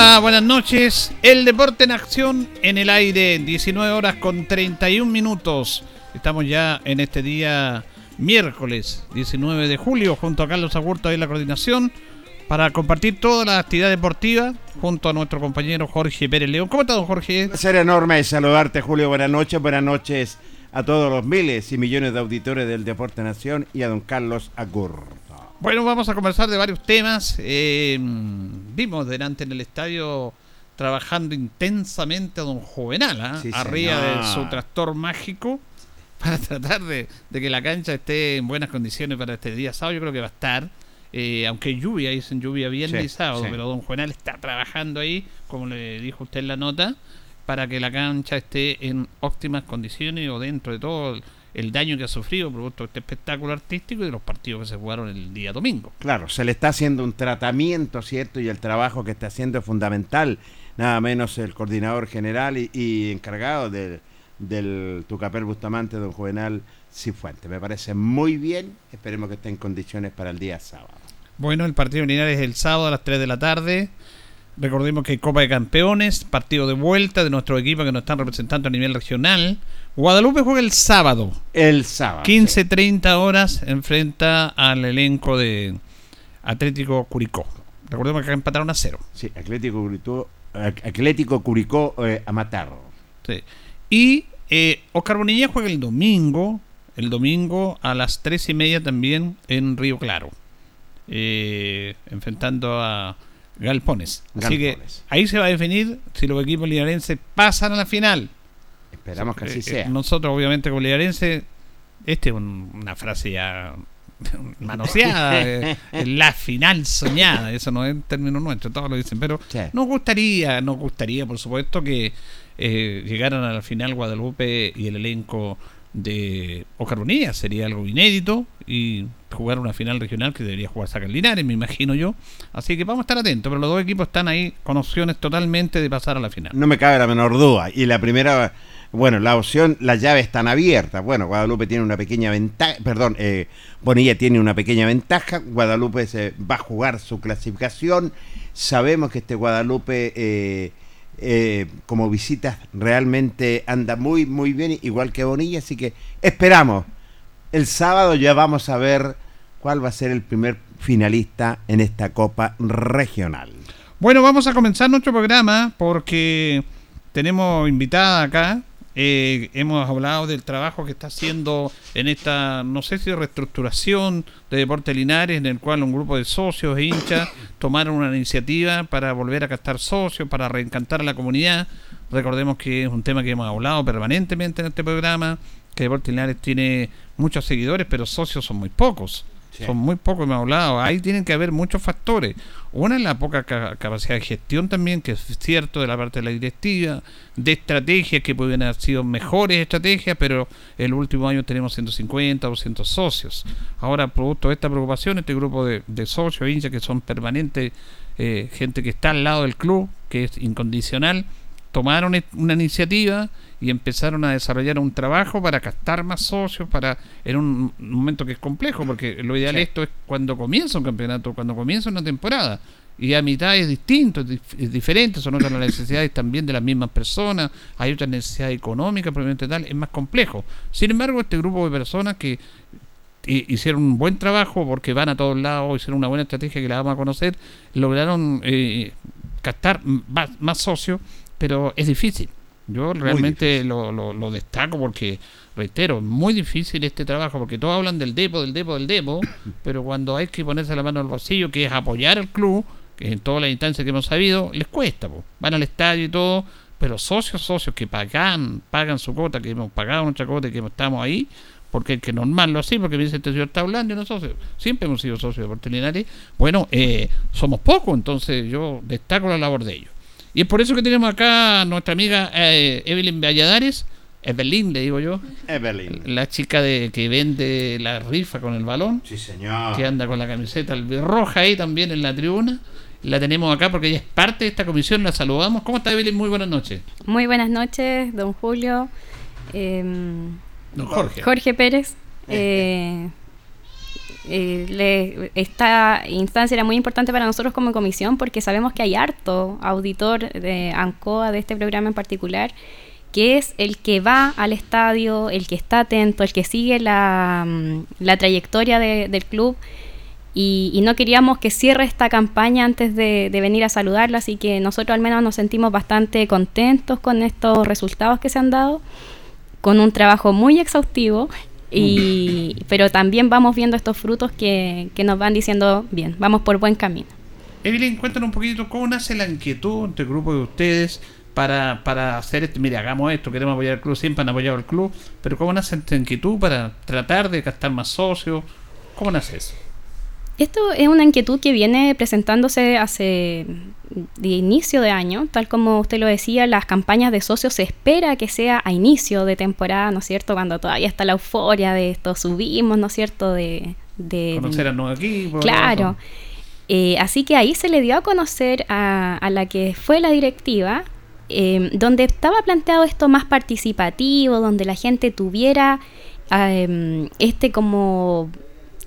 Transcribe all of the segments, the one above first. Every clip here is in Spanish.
Hola, buenas noches. El deporte en acción en el aire, 19 horas con 31 minutos. Estamos ya en este día miércoles 19 de julio junto a Carlos Agurto en la coordinación para compartir toda la actividad deportiva junto a nuestro compañero Jorge Pérez León. ¿Cómo está, don Jorge? Ser enorme saludarte, Julio. Buenas noches, buenas noches a todos los miles y millones de auditores del Deporte Nación y a don Carlos Agurto. Bueno, vamos a conversar de varios temas. Eh, vimos delante en el estadio trabajando intensamente a don Juvenal, ¿ah? arriba de su tractor mágico, para tratar de, que la cancha esté en buenas condiciones para este día sábado. Yo creo que va a estar. Eh, aunque lluvia, dicen lluvia viernes y sábado, pero don Juvenal está trabajando ahí, como le dijo usted en la nota, para que la cancha esté en óptimas condiciones o dentro de todo el daño que ha sufrido producto de este espectáculo artístico y de los partidos que se jugaron el día domingo. Claro, se le está haciendo un tratamiento, ¿cierto? Y el trabajo que está haciendo es fundamental. Nada menos el coordinador general y, encargado del, del Tucapel Bustamante, don Juvenal Cifuente. Me parece muy bien. Esperemos que esté en condiciones para el día sábado. Bueno, el partido Linares es el sábado a las 3 de la tarde. Recordemos que hay Copa de Campeones, partido de vuelta de nuestro equipo que nos están representando a nivel regional. Guadalupe juega el sábado. El sábado. 15-30 horas enfrenta al elenco de Atlético Curicó. Recordemos que empataron a cero. Sí, Atlético Curicó, Atlético Curicó eh, a matar. Sí. Y eh, Oscar Bonilla juega el domingo, el domingo a las tres y media también en Río Claro. Eh, enfrentando a Galpones. Así que ahí se va a definir si los equipos linarenses pasan a la final. Esperamos que así eh, sea. nosotros, obviamente, como liderense, esta es una frase ya manoseada, eh, la final soñada, eso no es un término nuestro, todos lo dicen, pero nos gustaría, nos gustaría, por supuesto, que eh, llegaran a la final Guadalupe y el elenco de Oscar Bonilla, sería algo inédito y jugar una final regional que debería jugar Saca Linares, me imagino yo. Así que vamos a estar atentos, pero los dos equipos están ahí con opciones totalmente de pasar a la final. No me cabe la menor duda. Y la primera, bueno, la opción, las llaves están abiertas. Bueno, Guadalupe tiene una pequeña ventaja, perdón, eh, Bonilla tiene una pequeña ventaja. Guadalupe se va a jugar su clasificación. Sabemos que este Guadalupe... Eh, eh, como visitas realmente anda muy muy bien igual que Bonilla así que esperamos el sábado ya vamos a ver cuál va a ser el primer finalista en esta Copa Regional. Bueno, vamos a comenzar nuestro programa porque tenemos invitada acá. Eh, hemos hablado del trabajo que está haciendo en esta, no sé si reestructuración de Deporte Linares, en el cual un grupo de socios e hinchas tomaron una iniciativa para volver a captar socios, para reencantar a la comunidad. Recordemos que es un tema que hemos hablado permanentemente en este programa, que Deporte Linares tiene muchos seguidores, pero socios son muy pocos. Son muy ha hablado. Ahí tienen que haber muchos factores. Una es la poca capacidad de gestión también, que es cierto de la parte de la directiva, de estrategias que pueden haber sido mejores estrategias, pero el último año tenemos 150 o 200 socios. Ahora, producto de esta preocupación, este grupo de, de socios, hinchas, que son permanentes, eh, gente que está al lado del club, que es incondicional, tomaron una iniciativa y empezaron a desarrollar un trabajo para captar más socios para en un momento que es complejo porque lo ideal esto es cuando comienza un campeonato cuando comienza una temporada y a mitad es distinto es, diferente son otras las necesidades también de las mismas personas hay otras necesidades económicas probablemente tal es más complejo. Sin embargo este grupo de personas que hicieron un buen trabajo porque van a todos lados hicieron una buena estrategia que la vamos a conocer lograron eh, captar más, más socios pero es difícil yo realmente Lo, lo, destaco porque, reitero, muy difícil este trabajo, porque todos hablan del depo, del depo, del depo, pero cuando hay que ponerse la mano al bolsillo, que es apoyar al club, que en todas las instancias que hemos sabido, les cuesta. Van al estadio y todo, pero socios, socios que pagan, pagan su cuota, que hemos pagado nuestra cuota y que estamos ahí, porque hay que normarlo así, porque me dice este señor está hablando y no socios. Siempre hemos sido socios de Portelinares. Bueno, eh, somos pocos, entonces yo destaco la labor de ellos. Y es por eso que tenemos acá a nuestra amiga eh, Evelyn Valladares, Evelyn le digo yo. Evelyn. La chica de que vende la rifa con el balón. Sí, señor. Que anda con la camiseta roja ahí también en la tribuna. La tenemos acá porque ella es parte de esta comisión, la saludamos. ¿Cómo está Evelyn? Muy buenas noches. Muy buenas noches, don Julio. Em, don Jorge. Jorge Pérez. Eh, eh, esta instancia era muy importante para nosotros como comisión porque sabemos que hay harto auditor de ANCOA, de este programa en particular, que es el que va al estadio, el que está atento, el que sigue la, mm, trayectoria del club. Y, no queríamos que cierre esta campaña antes de, de venir a saludarla, así que nosotros al menos nos sentimos bastante contentos con estos resultados que se han dado, con un trabajo muy exhaustivo y, pero también vamos viendo estos frutos que, nos van diciendo, bien, vamos por buen camino. Evelyn, cuéntanos un poquito cómo nace la inquietud entre el grupo de ustedes para, para hacer esto. Mire, hagamos esto, queremos apoyar al club, siempre han apoyado al club, pero ¿cómo nace esta inquietud para tratar de gastar más socios? ¿Cómo nace eso? Esto es una inquietud que viene presentándose hace de inicio de año, tal como usted lo decía, las campañas de socios se espera que sea a inicio de temporada, ¿no es cierto? Cuando todavía está la euforia de esto, subimos, ¿no es cierto? De, conocer a nuevo equipo. Claro. Eh, así que ahí se le dio a conocer a, la que fue la directiva, eh, donde estaba planteado esto más participativo, donde la gente tuviera eh, este como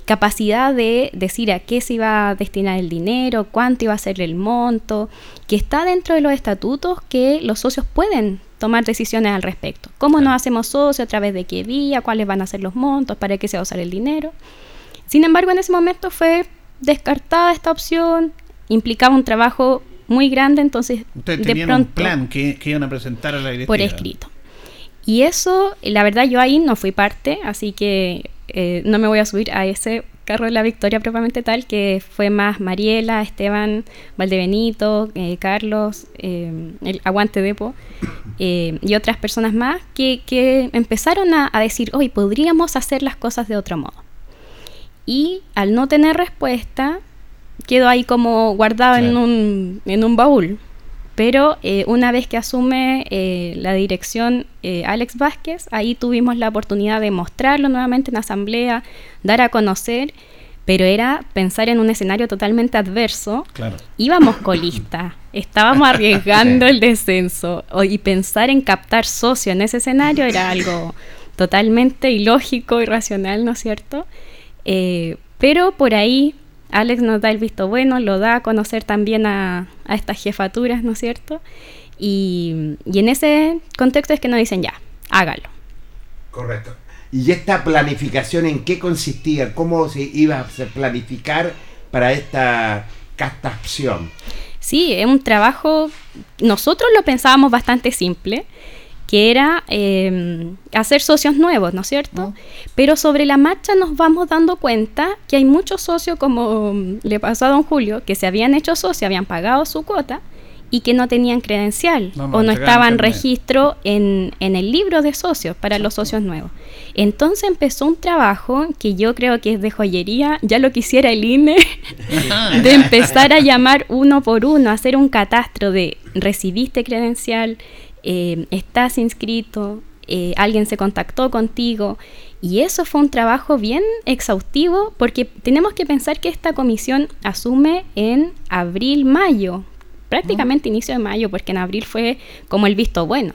capacidad de decir a qué se iba a destinar el dinero, cuánto iba a ser el monto, que está dentro de los estatutos que los socios pueden tomar decisiones al respecto. ¿Cómo nos hacemos socios? ¿A través de qué vía? ¿Cuáles van a ser los montos? ¿Para qué se va a usar el dinero? Sin embargo, en ese momento fue descartada esta opción, implicaba un trabajo muy grande, entonces Ustedes de pronto, un plan que, que, iban a presentar a la directiva. Por escrito. Y eso, la verdad, yo ahí no fui parte, así que eh, no me voy a subir a ese carro de la victoria propiamente tal, que fue más Mariela, Esteban, Valdebenito, eh, Carlos, eh, el Aguante Depo y otras personas más que, empezaron a, decir, hoy podríamos hacer las cosas de otro modo. y al no tener respuesta, quedó ahí como guardado en, un, en un baúl. Pero eh, una vez que asume eh, la dirección eh, Alex Vázquez, ahí tuvimos la oportunidad de mostrarlo nuevamente en asamblea, dar a conocer, pero era pensar en un escenario totalmente adverso. Claro. Íbamos colistas, estábamos arriesgando el descenso y pensar en captar socio en ese escenario era algo totalmente ilógico, irracional, ¿no es cierto? pero por ahí Alex nos da el visto bueno, lo da a conocer también a, estas jefaturas, ¿no es cierto? Y, en ese contexto es que nos dicen ya, hágalo. Correcto. ¿Y esta planificación en qué consistía? ¿Cómo se iba a planificar para esta captación? Sí, es un trabajo, nosotros lo pensábamos bastante simple que era em, hacer socios nuevos, ¿no es cierto? Pero sobre la marcha nos vamos dando cuenta que hay muchos socios, como le pasó a don Julio, que se habían hecho socios, habían pagado su cuota y que no tenían credencial o no estaban registro en, en, el libro de socios para los socios nuevos. Entonces empezó un trabajo que yo creo que es de joyería, ya lo quisiera el INE, de empezar a llamar uno por uno, hacer un catastro de recibiste credencial, eh, estás inscrito, eh, alguien se contactó contigo. Y eso fue un trabajo bien exhaustivo porque tenemos que pensar que esta comisión asume en abril, mayo, prácticamente inicio de mayo, porque en abril fue como el visto bueno.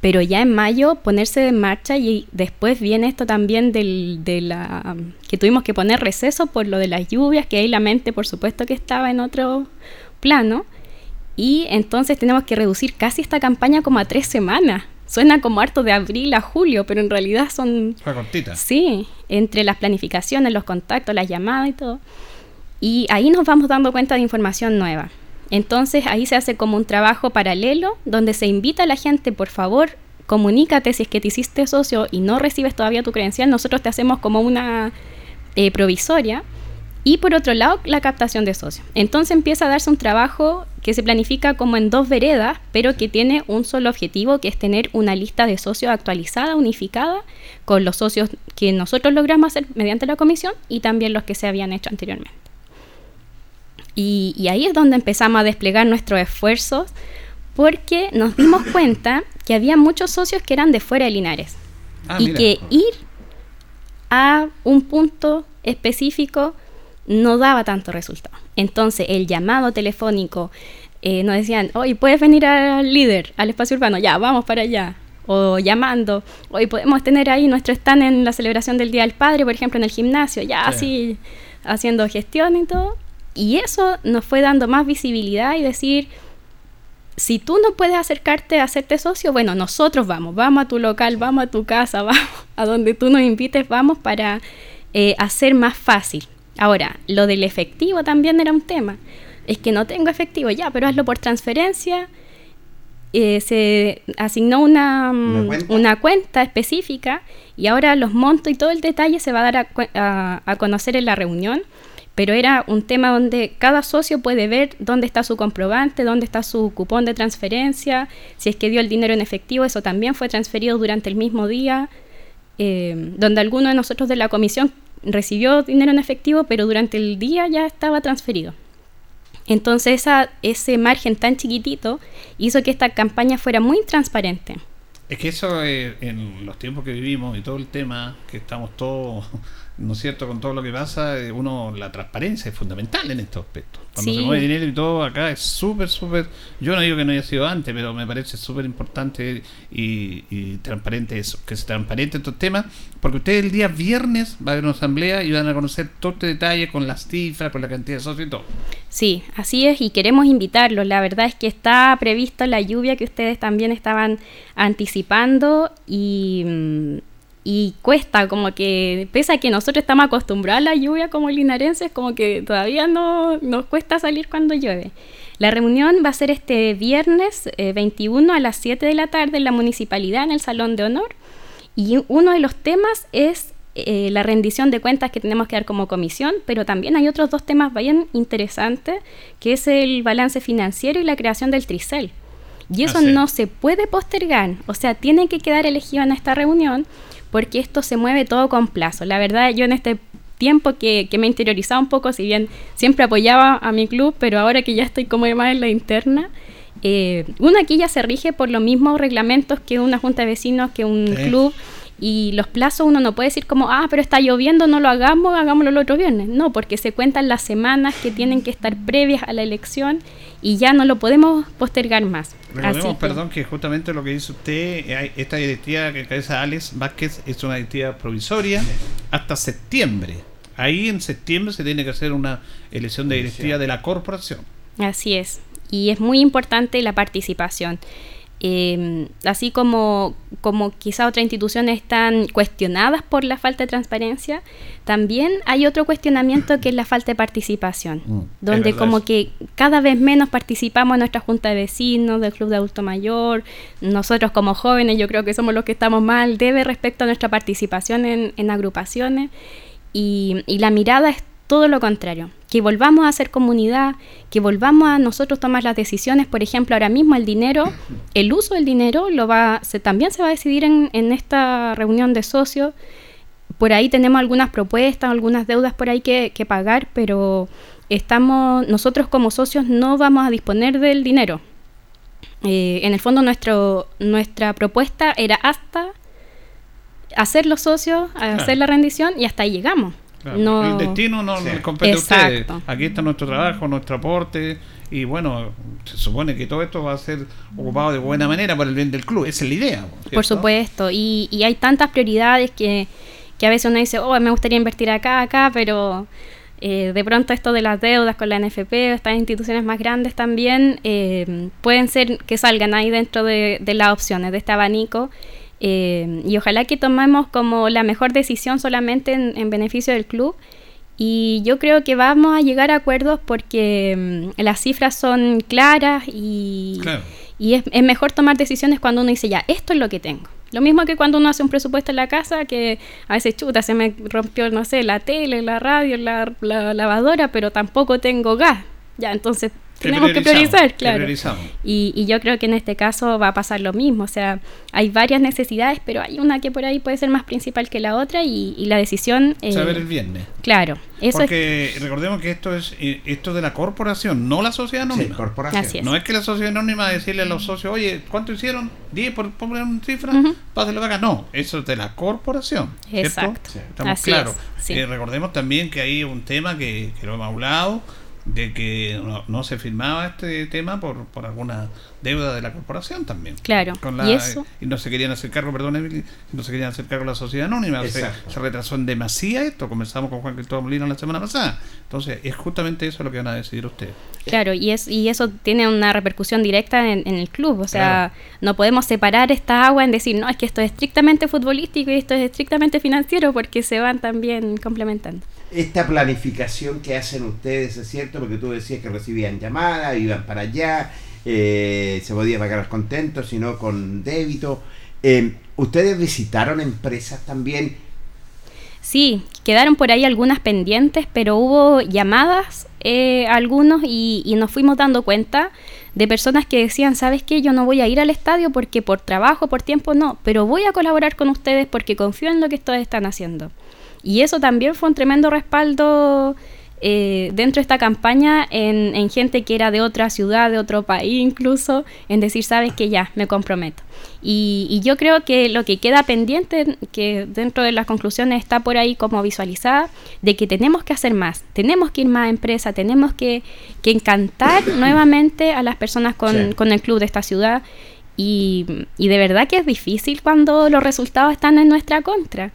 Pero ya en mayo ponerse en marcha y después viene esto también del, de la que tuvimos que poner receso por lo de las lluvias, que ahí la mente por supuesto que estaba en otro plano. Y entonces tenemos que reducir casi esta campaña como a tres semanas. Suena como harto de abril a julio, pero en realidad son... Fue cortita. Sí, entre las planificaciones, los contactos, las llamadas y todo. Y ahí nos vamos dando cuenta de información nueva. Entonces ahí se hace como un trabajo paralelo donde se invita a la gente, por favor, comunícate si es que te hiciste socio y no recibes todavía tu credencial, nosotros te hacemos como una eh, provisoria y por otro lado, la captación de socios. Entonces empieza a darse un trabajo que se planifica como en dos veredas, pero que tiene un solo objetivo, que es tener una lista de socios actualizada, unificada, con los socios que nosotros logramos hacer mediante la comisión y también los que se habían hecho anteriormente. Y, ahí es donde empezamos a desplegar nuestros esfuerzos, porque nos dimos cuenta que había muchos socios que eran de fuera de Linares. Ah, y que ir a un punto específico no daba tanto resultado. Entonces, el llamado telefónico, eh, nos decían, hoy puedes venir al líder, al espacio urbano, ya, vamos para allá. O llamando, hoy podemos tener ahí nuestro stand en la celebración del Día del Padre, por ejemplo, en el gimnasio, ya así, haciendo gestión y todo. Y eso nos fue dando más visibilidad y decir, si tú no puedes acercarte a hacerte socio, bueno, nosotros vamos, vamos a tu local, vamos a tu casa, vamos a donde tú nos invites, vamos para eh, hacer más fácil Ahora, lo del efectivo también era un tema. Es que no tengo efectivo ya, pero hazlo por transferencia. Eh, se asignó una, ¿Una, cuenta? específica y ahora los montos y todo el detalle se va a dar a, conocer en la reunión, pero era un tema donde cada socio puede ver dónde está su comprobante, dónde está su cupón de transferencia, si es que dio el dinero en efectivo, eso también fue transferido durante el mismo día, eh, donde alguno de nosotros de la comisión recibió dinero en efectivo, pero durante el día ya estaba transferido. Entonces esa, ese margen tan chiquitito hizo que esta campaña fuera muy transparente. Es que eso eh, en los tiempos que vivimos y todo el tema, que estamos todos ¿no es cierto? Con todo lo que pasa, eh, uno, la transparencia es fundamental en estos aspectos. Cuando se mueve dinero y todo acá es súper, súper, yo no digo que no haya sido antes, pero me parece súper importante y, transparente eso, que se transparente estos temas, porque ustedes el día viernes va a haber una asamblea y van a conocer todo este detalle con las cifras, con la cantidad de socios y todo. Sí, así es, y queremos invitarlos. La verdad es que está previsto la lluvia que ustedes también estaban anticipando y mm, y cuesta, como que, pese a que nosotros estamos acostumbrados a la lluvia como linarenses, como que todavía no nos cuesta salir cuando llueve. La reunión va a ser este viernes 21 eh, a las 7 de la tarde en la municipalidad, en el Salón de Honor. Y uno de los temas es eh, la rendición de cuentas que tenemos que dar como comisión, pero también hay otros dos temas bien interesantes, que es el balance financiero y la creación del Tricel. Y eso ah, no se puede postergar, o sea, tiene que quedar elegido en esta reunión porque esto se mueve todo con plazo. La verdad, yo en este tiempo que, que me interiorizaba un poco, si bien siempre apoyaba a mi club, pero ahora que ya estoy como más en la interna, eh, uno aquí ya se rige por los mismos reglamentos que una junta de vecinos, que un club. Y los plazos uno no puede decir como, ah, pero está lloviendo, no lo hagamos, hagámoslo el otro viernes. No, porque se cuentan las semanas que tienen que estar previas a la elección y ya no lo podemos postergar más. Recordemos, perdón, que justamente lo que dice usted, esta directiva que cabeza Alex Vázquez es una directiva provisoria hasta septiembre. Ahí en septiembre se tiene que hacer una elección de directiva de la corporación. Así es y es muy importante la participación. Em, así como, como quizá otras instituciones están cuestionadas por la falta de transparencia, también hay otro cuestionamiento que es la falta de participación, mm, donde como que cada vez menos participamos en nuestra junta de vecinos, del club de adulto mayor, nosotros como jóvenes yo creo que somos los que estamos mal, debe respecto a nuestra participación en, agrupaciones. Y, y la mirada es todo lo contrario, que volvamos a ser comunidad, que volvamos a nosotros tomar las decisiones, por ejemplo, ahora mismo el dinero, el uso del dinero lo va, se, también se va a decidir en, esta reunión de socios. Por ahí tenemos algunas propuestas, algunas deudas por ahí que, pagar, pero estamos, nosotros como socios no vamos a disponer del dinero. Eh, en el fondo nuestro, nuestra propuesta era hasta hacer los socios, hacer la rendición y hasta ahí llegamos el destino no compete a ustedes. Aquí está nuestro trabajo, nuestro aporte. Y bueno, se supone que todo esto va a ser ocupado de buena manera para el bien del club. Esa es la idea. Por supuesto. Y, y hay tantas prioridades que, que a veces uno dice, oh, me gustaría invertir acá, acá, pero eh, de pronto esto de las deudas con la NFP, estas instituciones más grandes también, eh, pueden ser que salgan ahí dentro de, de las opciones, de este abanico. Eh, y ojalá que tomemos como la mejor decisión solamente en, beneficio del club. Y yo creo que vamos a llegar a acuerdos porque mm, las cifras son claras y, y es, es, mejor tomar decisiones cuando uno dice, ya, esto es lo que tengo. Lo mismo que cuando uno hace un presupuesto en la casa, que a veces chuta, se me rompió, no sé, la tele, la radio, la, la lavadora, pero tampoco tengo gas. Ya, entonces tenemos que priorizar, claro. Y, y, yo creo que en este caso va a pasar lo mismo. O sea, hay varias necesidades, pero hay una que por ahí puede ser más principal que la otra y, la decisión. Eh, Saber el viernes. Claro. Eso Porque recordemos que esto es eh, esto de la corporación, no la sociedad anónima. Sí, corporación. No es que la sociedad anónima decirle a los socios, oye, ¿cuánto hicieron? 10 por poner una cifra, páselo acá. No, eso es de la corporación. Exacto. Estamos claros. Eh, recordemos también que hay un tema que, que lo hemos hablado de que no, se firmaba este tema por, por alguna deuda de la corporación también. Claro. ¿Y, eso? y no se querían hacer cargo, perdón, no se querían hacer cargo de la sociedad anónima. Se, se, retrasó en demasía esto. Comenzamos con Juan Cristóbal Molina la semana pasada. Entonces, es justamente eso lo que van a decidir ustedes. Claro, y, es, y eso tiene una repercusión directa en, el club. O sea, no podemos separar esta agua en decir, no, es que esto es estrictamente futbolístico y esto es estrictamente financiero, porque se van también complementando esta planificación que hacen ustedes, ¿es cierto? Porque tú decías que recibían llamadas, iban para allá, eh, se podía pagar contentos, sino con débito. Eh, ¿Ustedes visitaron empresas también? Sí, quedaron por ahí algunas pendientes, pero hubo llamadas eh, algunos y, y, nos fuimos dando cuenta de personas que decían, ¿sabes qué? Yo no voy a ir al estadio porque por trabajo, por tiempo no, pero voy a colaborar con ustedes porque confío en lo que ustedes están haciendo. Y eso también fue un tremendo respaldo eh, dentro de esta campaña en, gente que era de otra ciudad, de otro país incluso, en decir, sabes que ya, me comprometo. Y, yo creo que lo que queda pendiente, que dentro de las conclusiones está por ahí como visualizada, de que tenemos que hacer más, tenemos que ir más a empresa, tenemos que, encantar nuevamente a las personas con, con el club de esta ciudad. Y, y de verdad que es difícil cuando los resultados están en nuestra contra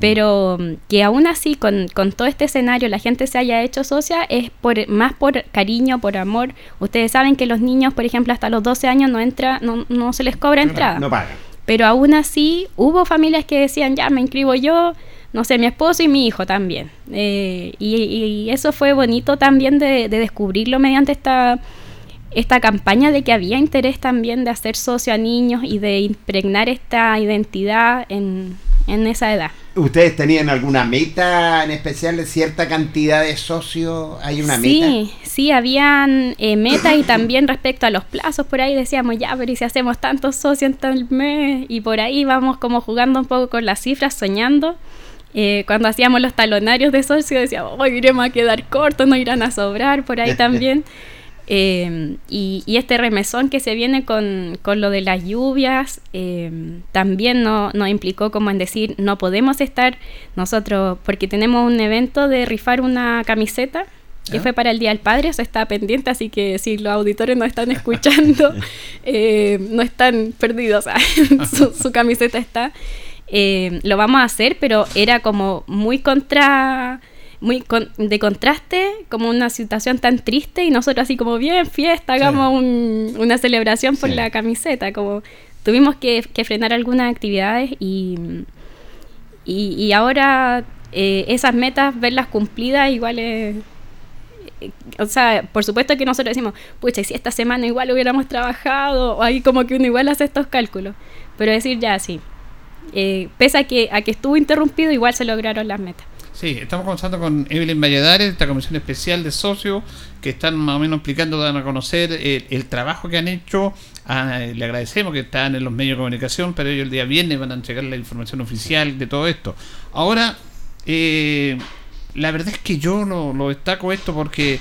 pero mm, que aún así con, con, todo este escenario la gente se haya hecho socia es por más por cariño, por amor. Ustedes saben que los niños, por ejemplo, hasta los 12 años no entra, no, no se les cobra entrada. No, pagan. Pero aún así hubo familias que decían, ya me inscribo yo, no sé, mi esposo y mi hijo también. Eh, y, eso fue bonito también de, de descubrirlo mediante esta esta campaña de que había interés también de hacer socio a niños y de impregnar esta identidad en, en esa edad. ¿Ustedes tenían alguna meta en especial de cierta cantidad de socios? ¿Hay una meta? Sí, sí, habían eh, metas y también respecto a los plazos, por ahí decíamos, ya, pero ¿y si hacemos tantos socios en tal mes? Y por ahí vamos como jugando un poco con las cifras, soñando. Eh, cuando hacíamos los talonarios de socio decíamos, hoy iremos a quedar cortos, no irán a sobrar por ahí también. Eh, y, este remesón que se viene con, lo de las lluvias eh, también nos no implicó como en decir, no podemos estar nosotros, porque tenemos un evento de rifar una camiseta que fue para el Día del Padre, eso está pendiente, así que si los auditores no están escuchando, no están perdidos, su, su, camiseta está. lo vamos a hacer, pero era como muy contra muy de contraste, como una situación tan triste y nosotros así como bien fiesta, hagamos una celebración por la camiseta, como tuvimos que, frenar algunas actividades y, y, ahora eh, esas metas, verlas cumplidas igual es... Eh, o sea, por supuesto que nosotros decimos, pucha, si esta semana igual hubiéramos trabajado, o ahí como que uno igual hace estos cálculos, pero decir ya, sí, eh, pese a que, a que estuvo interrumpido, igual se lograron las metas. Sí, estamos conversando con Evelyn Valladares, esta comisión especial de socios, que están más o menos explicando, dan a conocer el, trabajo que han hecho. Ah, le agradecemos que están en los medios de comunicación, pero ellos el día viernes van a entregar la información oficial de todo esto. Ahora, eh, la verdad es que yo lo, destaco esto porque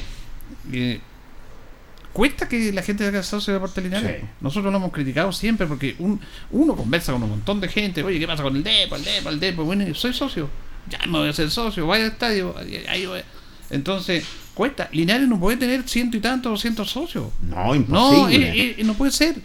eh, cuesta que la gente haga socio de Deportes Linares. Nosotros lo hemos criticado siempre porque uno conversa con un montón de gente. Oye, ¿qué pasa con el DEPO, el DEPO, el DEPO? Bueno, soy socio ya me voy a hacer socio, vaya al estadio, ahí Entonces, cuesta. Linares no puede tener ciento y tantos, doscientos socios. No, imposible. No, no puede ser.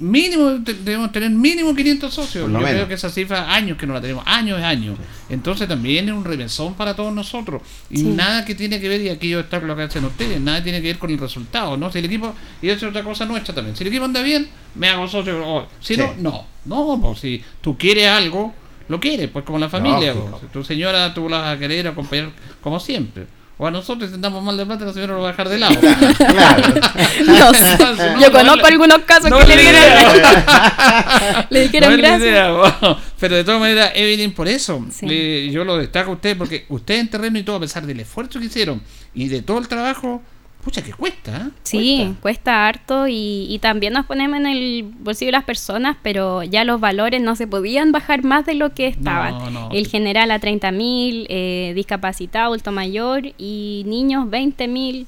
Mínimo, debemos tener mínimo 500 socios. Yo creo que esa cifra, años que no la tenemos, años es años. Entonces también es un remesón para todos nosotros. Y nada que tiene que ver, y aquí yo está lo que hacen ustedes, nada tiene que ver con el resultado, ¿no? Si el equipo, y eso es otra cosa nuestra también, si el equipo anda bien, me hago socio. Si no, no. No, pues si tú quieres algo, lo quiere, pues como la familia. Tu señora tú la vas a querer acompañar como siempre. O a nosotros intentamos mal de plata, la señora lo va a dejar de lado. claro. no, yo conozco algunos casos que le dijeron, le dijeron gracias. pero de todas maneras, Evelyn, por eso yo lo destaco a usted, porque usted en terreno y todo, a pesar del esfuerzo que hicieron y de todo el trabajo, Pucha, que cuesta. ¿eh? Sí, cuesta, harto y, también nos ponemos en el bolsillo de las personas, pero ya los valores no se podían bajar más de lo que estaban. el general a 30 mil, eh, discapacitado, adulto mayor y niños 20 mil.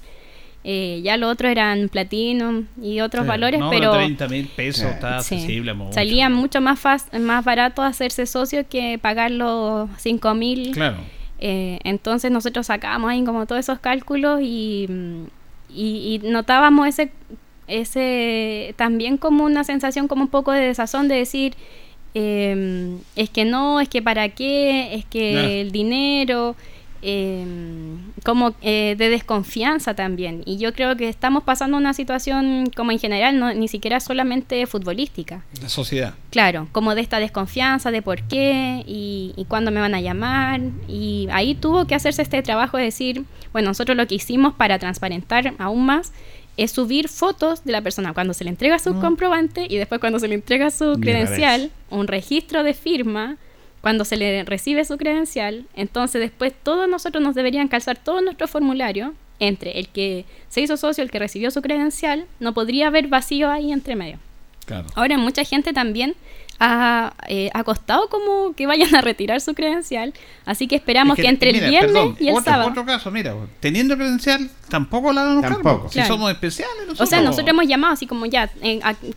Eh, ya lo otro eran platino y otros valores, pero 30 mil pesos está accesible. Salía mucho más, más barato hacerse socio que pagar los 5 mil. Claro. Eh, entonces nosotros sacábamos ahí como todos esos cálculos y mm, y, notábamos ese, ese también como una sensación como un poco de desazón de decir, em, es que no, es que para qué, es que el dinero, eh, como eh, de desconfianza también. Y yo creo que estamos pasando una situación como en general, no, ni siquiera solamente futbolística. La sociedad. Claro, como de esta desconfianza de por qué y, y cuándo me van a llamar. Y ahí tuvo que hacerse este trabajo de decir, bueno, nosotros lo que hicimos para transparentar aún más es subir fotos de la persona cuando se le entrega su mm. comprobante y después cuando se le entrega su credencial, un registro de firma cuando se le recibe su credencial, entonces después todos nosotros nos deberían calzar todo nuestro formulario entre el que se hizo socio, el que recibió su credencial, no podría haber vacío ahí entre medio. Ahora mucha gente también ha, eh, costado como que vayan a retirar su credencial, así que esperamos que, entre el viernes y el otro, sábado. Otro caso, mira, teniendo credencial tampoco la dan tampoco. Si somos especiales. O sea, nosotros hemos llamado así como ya,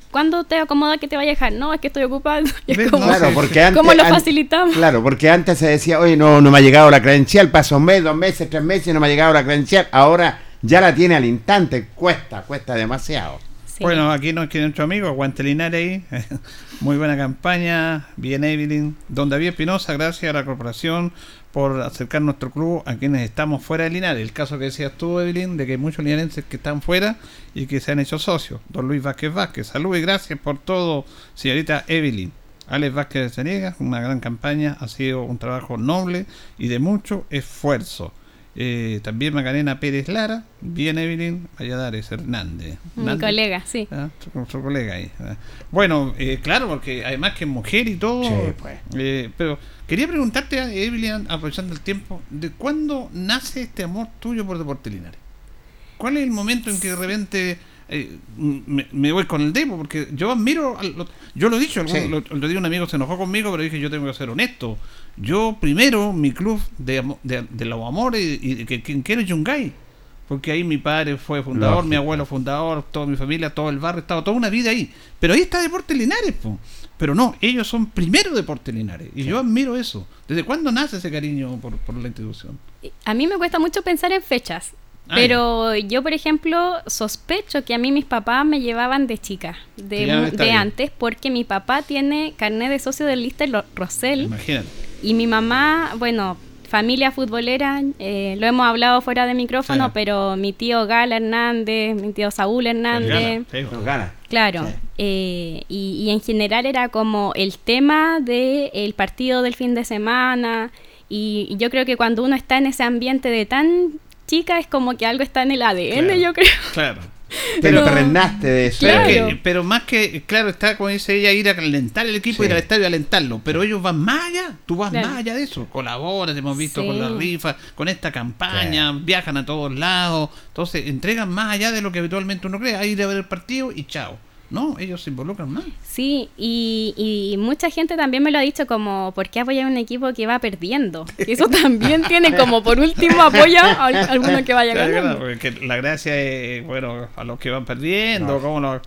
¿cuándo te acomoda que te vaya a dejar? No, es que estoy ocupado. claro, porque antes, ¿Cómo lo facilitamos? Claro, porque antes se decía, oye, no, no me ha llegado la credencial, pasó un mes, dos meses, tres meses y no me ha llegado la credencial. Ahora ya la tiene al instante, cuesta, cuesta demasiado. Bueno, aquí nos quiere nuestro amigo, Aguante ahí. Muy buena campaña, bien Evelyn. Don David Espinosa, gracias a la corporación por acercar nuestro club a quienes estamos fuera de Linares. El caso que decías tú, Evelyn, de que hay muchos linarenses que están fuera y que se han hecho socios. Don Luis Vázquez Vázquez, salud y gracias por todo, señorita Evelyn. Alex Vázquez de Zaniega, una gran campaña, ha sido un trabajo noble y de mucho esfuerzo. Eh, también Macarena Pérez Lara, bien Evelyn Valladares Hernández. Mi colega, sí. Ah, su, colega ahí. Ah. Bueno, eh, claro, porque además que es mujer y todo. pues. Eh, pero quería preguntarte, a Evelyn, aprovechando el tiempo, ¿de cuándo nace este amor tuyo por Deporte Linares? ¿Cuál es el momento en que de repente eh, me, voy con el demo, porque yo admiro, yo lo he dicho, sí. lo, lo, un amigo se enojó conmigo, pero dije yo tengo que ser honesto. Yo primero, mi club de, de, los amores y, que quien quiere Yungay, porque ahí mi padre fue fundador, mi abuelo fundador, toda mi familia, todo el barrio, estaba toda una vida ahí. Pero ahí está Deportes Linares, pero no, ellos son primero Deportes Linares, y yo admiro eso. ¿Desde cuándo nace ese cariño por, por la institución? A mí me cuesta mucho pensar en fechas. Ah, Pero yo, por ejemplo, sospecho que a mí mis papás me llevaban de chica, de, de antes, porque mi papá tiene carnet de socio del Lister Rosell. Imagínate. Y mi mamá, bueno, familia futbolera, eh, lo hemos hablado fuera de micrófono, pero mi tío Gala Hernández, mi tío Saúl Hernández. Claro. Eh, y, en general era como el tema del el partido del fin de semana. y yo creo que cuando uno está en ese ambiente de tan chica es como que algo está en el ADN, yo creo. Claro. Pero te de eso. Pero, más que, claro, está como dice ella, ir a calentar el equipo, ir al estadio y alentarlo. Pero ellos van más allá, tú vas más allá de eso. Colaboras, hemos visto con la rifa, con esta campaña, viajan a todos lados. Entonces, entregan más allá de lo que habitualmente uno cree. A ir a ver el partido y chao. No, ellos se involucran más. Sí, y, y, mucha gente también me lo ha dicho como, ¿por qué apoyar a un equipo que va perdiendo? Eso también tiene como por último apoyo a alguno que vaya ganando. porque la gracia es, bueno, a los que van perdiendo, como no,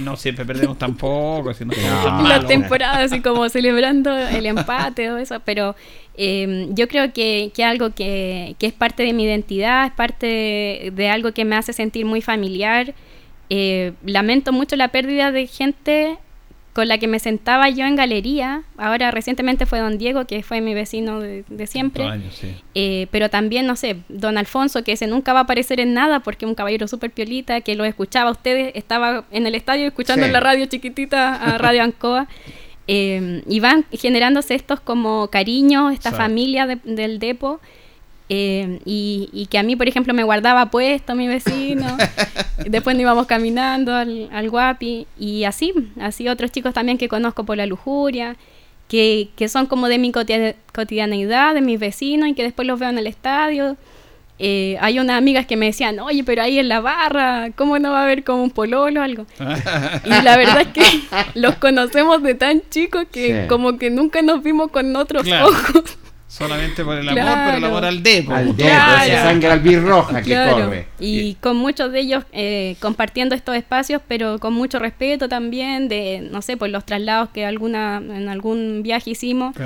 no, siempre perdemos tampoco. Sino Las temporadas así como celebrando el empate o eso, pero eh, yo creo que, que algo que, que es parte de mi identidad, es parte de algo que me hace sentir muy familiar. Eh, lamento mucho la pérdida de gente con la que me sentaba yo en galería. Ahora recientemente fue don Diego, que fue mi vecino de, siempre. Eh, pero también, no sé, don Alfonso, que ese nunca va a aparecer en nada porque es un caballero súper piolita, que lo escuchaba a ustedes, estaba en el estadio escuchando en la radio chiquitita a Radio Ancoa. Eh, y van generándose estos como cariños, esta familia del depo. Eh, y, que a mí, por ejemplo, me guardaba puesto mi vecino. Después nos íbamos caminando al, al, guapi. Y así, así otros chicos también que conozco por la lujuria, que, que son como de mi cotidianeidad, de mis vecinos, y que después los veo en el estadio. Eh, hay unas amigas que me decían, oye, pero ahí en la barra, ¿cómo no va a haber como un pololo o algo? y la verdad es que los conocemos de tan chicos que como que nunca nos vimos con otros ojos. Solamente por el amor, pero el amor al depo. Al depo, esa sangre albirroja que corre. Y con muchos de ellos eh, compartiendo estos espacios, pero con mucho respeto también de, no sé, por los traslados que alguna en algún viaje hicimos.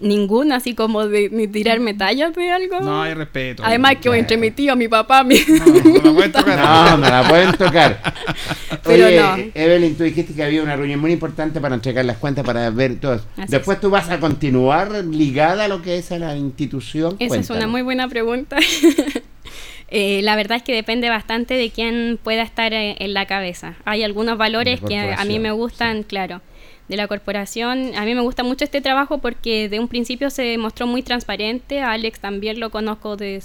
Ninguna, así como de ni tirarme tallas de algo. No, hay respeto. Además que entre mi tío, mi papá, mi... No, no, la pueden tocar. no, no la pueden tocar. Pero Oye, Evelyn, tú dijiste que había una reunión muy importante para entregar las cuentas, para ver todo. Después tú vas a continuar ligada a lo que es a la institución. Esa es una muy buena pregunta. Eh, la verdad es que depende bastante de quién pueda estar eh, en la cabeza. Hay algunos valores que a, mí me gustan, claro de la corporación. A mí me gusta mucho este trabajo porque de un principio se mostró muy transparente. A Alex también lo conozco de,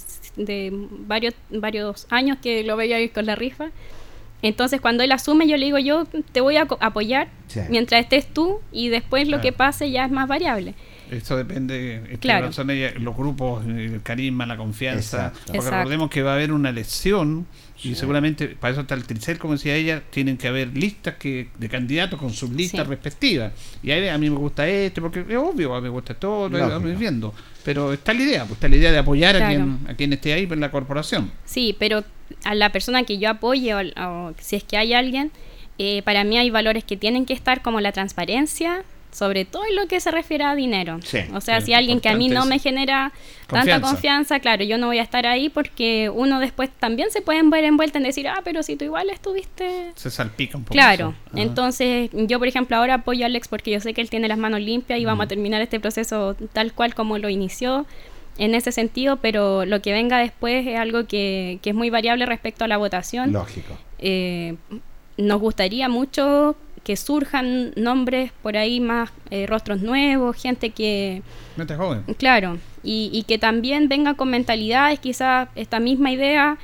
varios, varios años que lo veía con la rifa. Entonces cuando él asume yo le digo yo te voy a apoyar mientras estés tú y después lo que pase ya es más variable. Esto depende, claro. son los grupos, el carisma, la confianza. Porque recordemos que va a haber una elección y seguramente, para eso está el Tricel, como decía ella, tienen que haber listas que de candidatos con sus listas respectivas. Y ahí a mí me gusta este, porque es obvio, a mí me gusta todo, lo vamos viendo. Pero está la idea, pues está la idea de apoyar a, quien, a quien esté ahí en la corporación. Sí, pero a la persona que yo apoye, o, si es que hay alguien, eh, para mí hay valores que tienen que estar como la transparencia, sobre todo en lo que se refiere a dinero. o sea, si alguien que a mí no me genera tanta confianza, claro, yo no voy a estar ahí porque uno después también se puede ver envuelto en decir, ah, pero si tú igual estuviste... Se salpica un poco. Claro, entonces yo por ejemplo ahora apoyo a Alex porque yo sé que él tiene las manos limpias y vamos a terminar este proceso tal cual como lo inició en ese sentido, pero lo que venga después es algo que, que es muy variable respecto a la votación. Lógico. Eh, nos gustaría mucho que surjan nombres por ahí más, eh, rostros nuevos, gente que... joven. Claro, y, y, que también venga con mentalidades, quizás esta misma idea,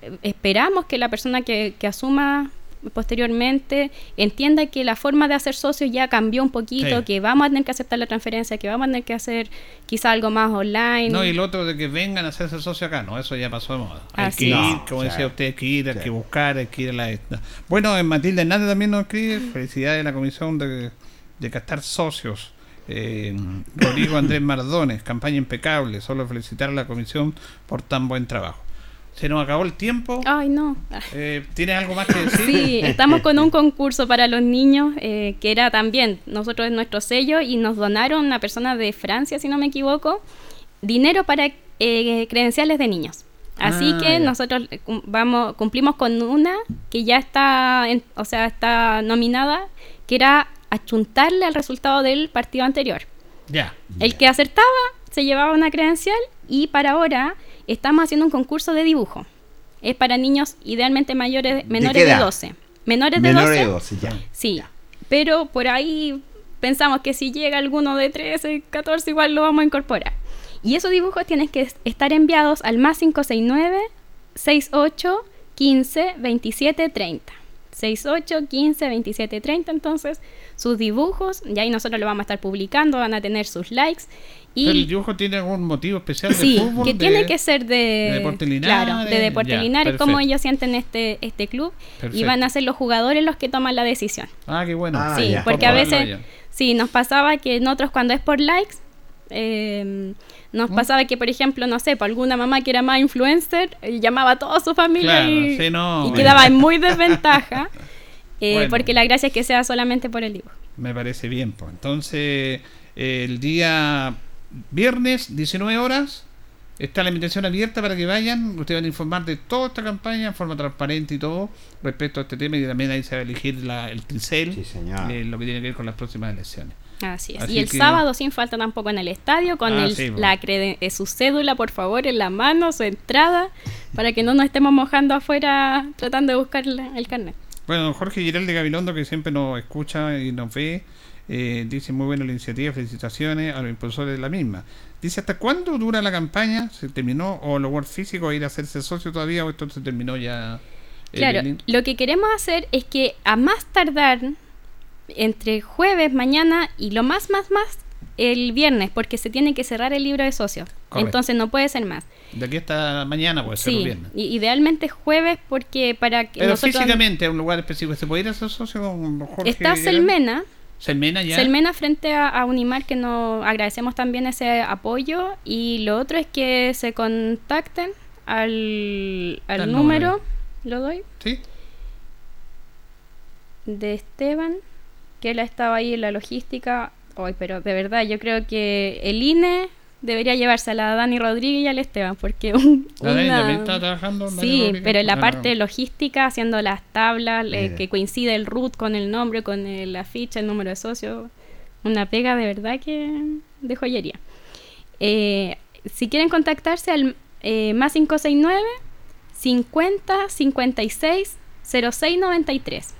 eh, esperamos que la persona que, que asuma posteriormente entienda que la forma de hacer socios ya cambió un poquito, que vamos a tener que aceptar la transferencia, que vamos a tener que hacer quizá algo más online. No, y lo otro de que vengan a hacerse socios acá, no, eso ya pasó de moda. Hay que ir, como decía usted, hay que ir, hay que buscar, hay que ir a la... Bueno, Matilde Hernández también nos escribe, felicidades a la comisión de, de captar socios. Eh, Rodrigo Andrés Mardones, campaña impecable, solo felicitar a la comisión por tan buen trabajo. Se nos acabó el tiempo. Ay, no. Eh, ¿Tienes algo más que decir? Sí, estamos con un concurso para los niños, eh, que era también nosotros nuestro sello, y nos donaron una persona de Francia, si no me equivoco, dinero para eh, credenciales de niños. Así ah, que nosotros vamos cumplimos con una que ya está, o sea, está nominada, que era achuntarle al resultado del partido anterior. Ya. El que acertaba se llevaba una credencial y para ahora estamos haciendo un concurso de dibujo. Es para niños idealmente mayores, menores de, 12. Menores de 12. ya. Sí. Pero por ahí pensamos que si llega alguno de 13, 14, igual lo vamos a incorporar. Y esos dibujos tienen que estar enviados al más 569 68 15 27 30. 68 15 27 30 entonces sus dibujos y ahí nosotros lo vamos a estar publicando van a tener sus likes ¿El dibujo tiene algún motivo especial de sí, que tiene que ser de, de Deporte Claro, de Deporte Linares, como ellos sienten este, este club. Y van a ser los jugadores los que toman la decisión. Ah, qué bueno. sí, ah, porque a veces, sí, nos pasaba que nosotros cuando es por likes, eh, nos ¿Mm? pasaba que, por ejemplo, no sé, por alguna mamá que era más influencer, llamaba a toda su familia y, quedaba en muy desventaja. Eh, porque la gracia es que sea solamente por el dibujo. Me parece bien, pues. Entonces, el día viernes, 19 horas. Está la invitación abierta para que vayan. Ustedes van a informar de toda esta campaña en forma transparente y todo respecto a este tema. Y también ahí se va a elegir la, el pincel, eh, lo que tiene que ver con las próximas elecciones. Así es. y el sábado sin falta tampoco en el estadio, con ah, el, la eh, su cédula, por favor, en la mano, su entrada, para que no nos estemos mojando afuera tratando de buscar el carnet. Bueno, Jorge Giralde Gabilondo, que siempre nos escucha y nos ve, eh, dice muy buena la iniciativa, felicitaciones a los impulsores de la misma. Dice, ¿hasta cuándo dura la campaña? ¿Se terminó? ¿O lo World Físico ir a hacerse socio todavía o esto se terminó ya? Claro, lo que queremos hacer es que a más tardar entre jueves, mañana y lo más, más, más el viernes, porque se tiene que cerrar el libro de socios. Entonces no puede ser más. De aquí hasta mañana puede ser viernes. idealmente jueves, porque para que. Pero físicamente, a un lugar específico, ¿se puede ir a hacer socio con Jorge Está Selmena, Selmena ya. Selmena frente a, Unimar, que nos agradecemos también ese apoyo. Y lo otro es que se contacten al, al número, ¿lo doy? Sí. De Esteban, que él estaba ahí en la logística. Hoy, pero de verdad, yo creo que el INE debería llevarse a la Dani Rodríguez y al Esteban, porque un, está trabajando. sí, pero en la parte logística, haciendo las tablas, eh, que coincide el root con el nombre, con la ficha, el número de socio, una pega de verdad que de joyería. Eh, si quieren contactarse al eh, más 569 50 56 06 93.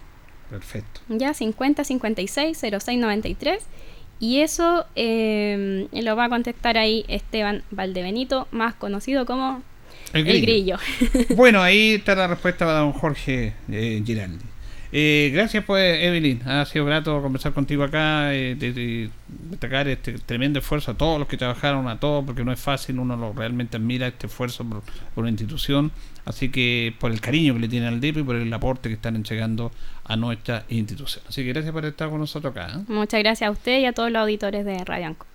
Perfecto. Ya, 50 56 06 93 y eso eh, lo va a contestar ahí Esteban Valdebenito, más conocido como El Grillo. bueno, ahí está la respuesta para don Jorge eh, Giraldi. Eh, gracias pues Evelyn, ha sido grato conversar contigo acá, eh, destacar este tremendo esfuerzo a todos los que trabajaron, a todos, porque no es fácil, uno lo realmente admira este esfuerzo por, una institución, así que por el cariño que le tienen al DIP y por el aporte que están entregando a nuestra institución. Así que gracias por estar con nosotros acá. ¿eh? Muchas gracias a usted y a todos los auditores de Radio Anco.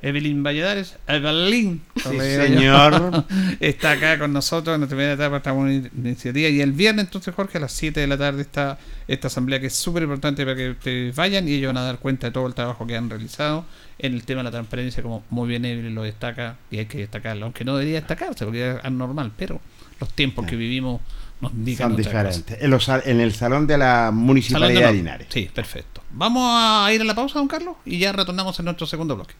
Evelyn Valladares, Evelyn, señor, está acá con nosotros en la primera etapa de esta iniciativa. Y el viernes, entonces, Jorge, a las 7 de la tarde está esta asamblea que es súper importante para que ustedes vayan y ellos van a dar cuenta de todo el trabajo que han realizado en el tema de la transparencia, como muy bien Evelyn lo destaca, y hay que destacarlo, aunque no debería destacarse porque es normal, pero los tiempos que vivimos nos indican. Son diferentes. En, el salón de la Municipalidad de Linares. Sí, perfecto. Vamos a ir a la pausa, don Carlos, y ya retornamos en nuestro segundo bloque.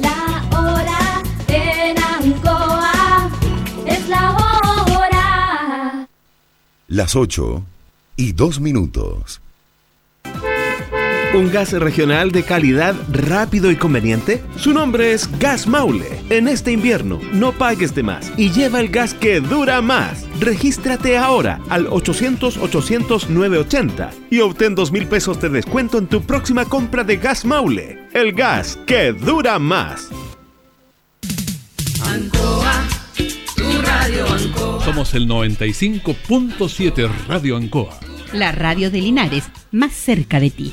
La hora en Ancoa es la hora. Las 8 y 2 minutos. ¿Un gas regional de calidad rápido y conveniente? Su nombre es Gas Maule. En este invierno, no pagues de más y lleva el gas que dura más. Regístrate ahora al 800-800-980 y obtén 2 mil pesos de descuento en tu próxima compra de Gas Maule. El gas que dura más. Ancoa, tu radio Ancoa. Somos el 95.7 Radio Ancoa. La radio de Linares, más cerca de ti.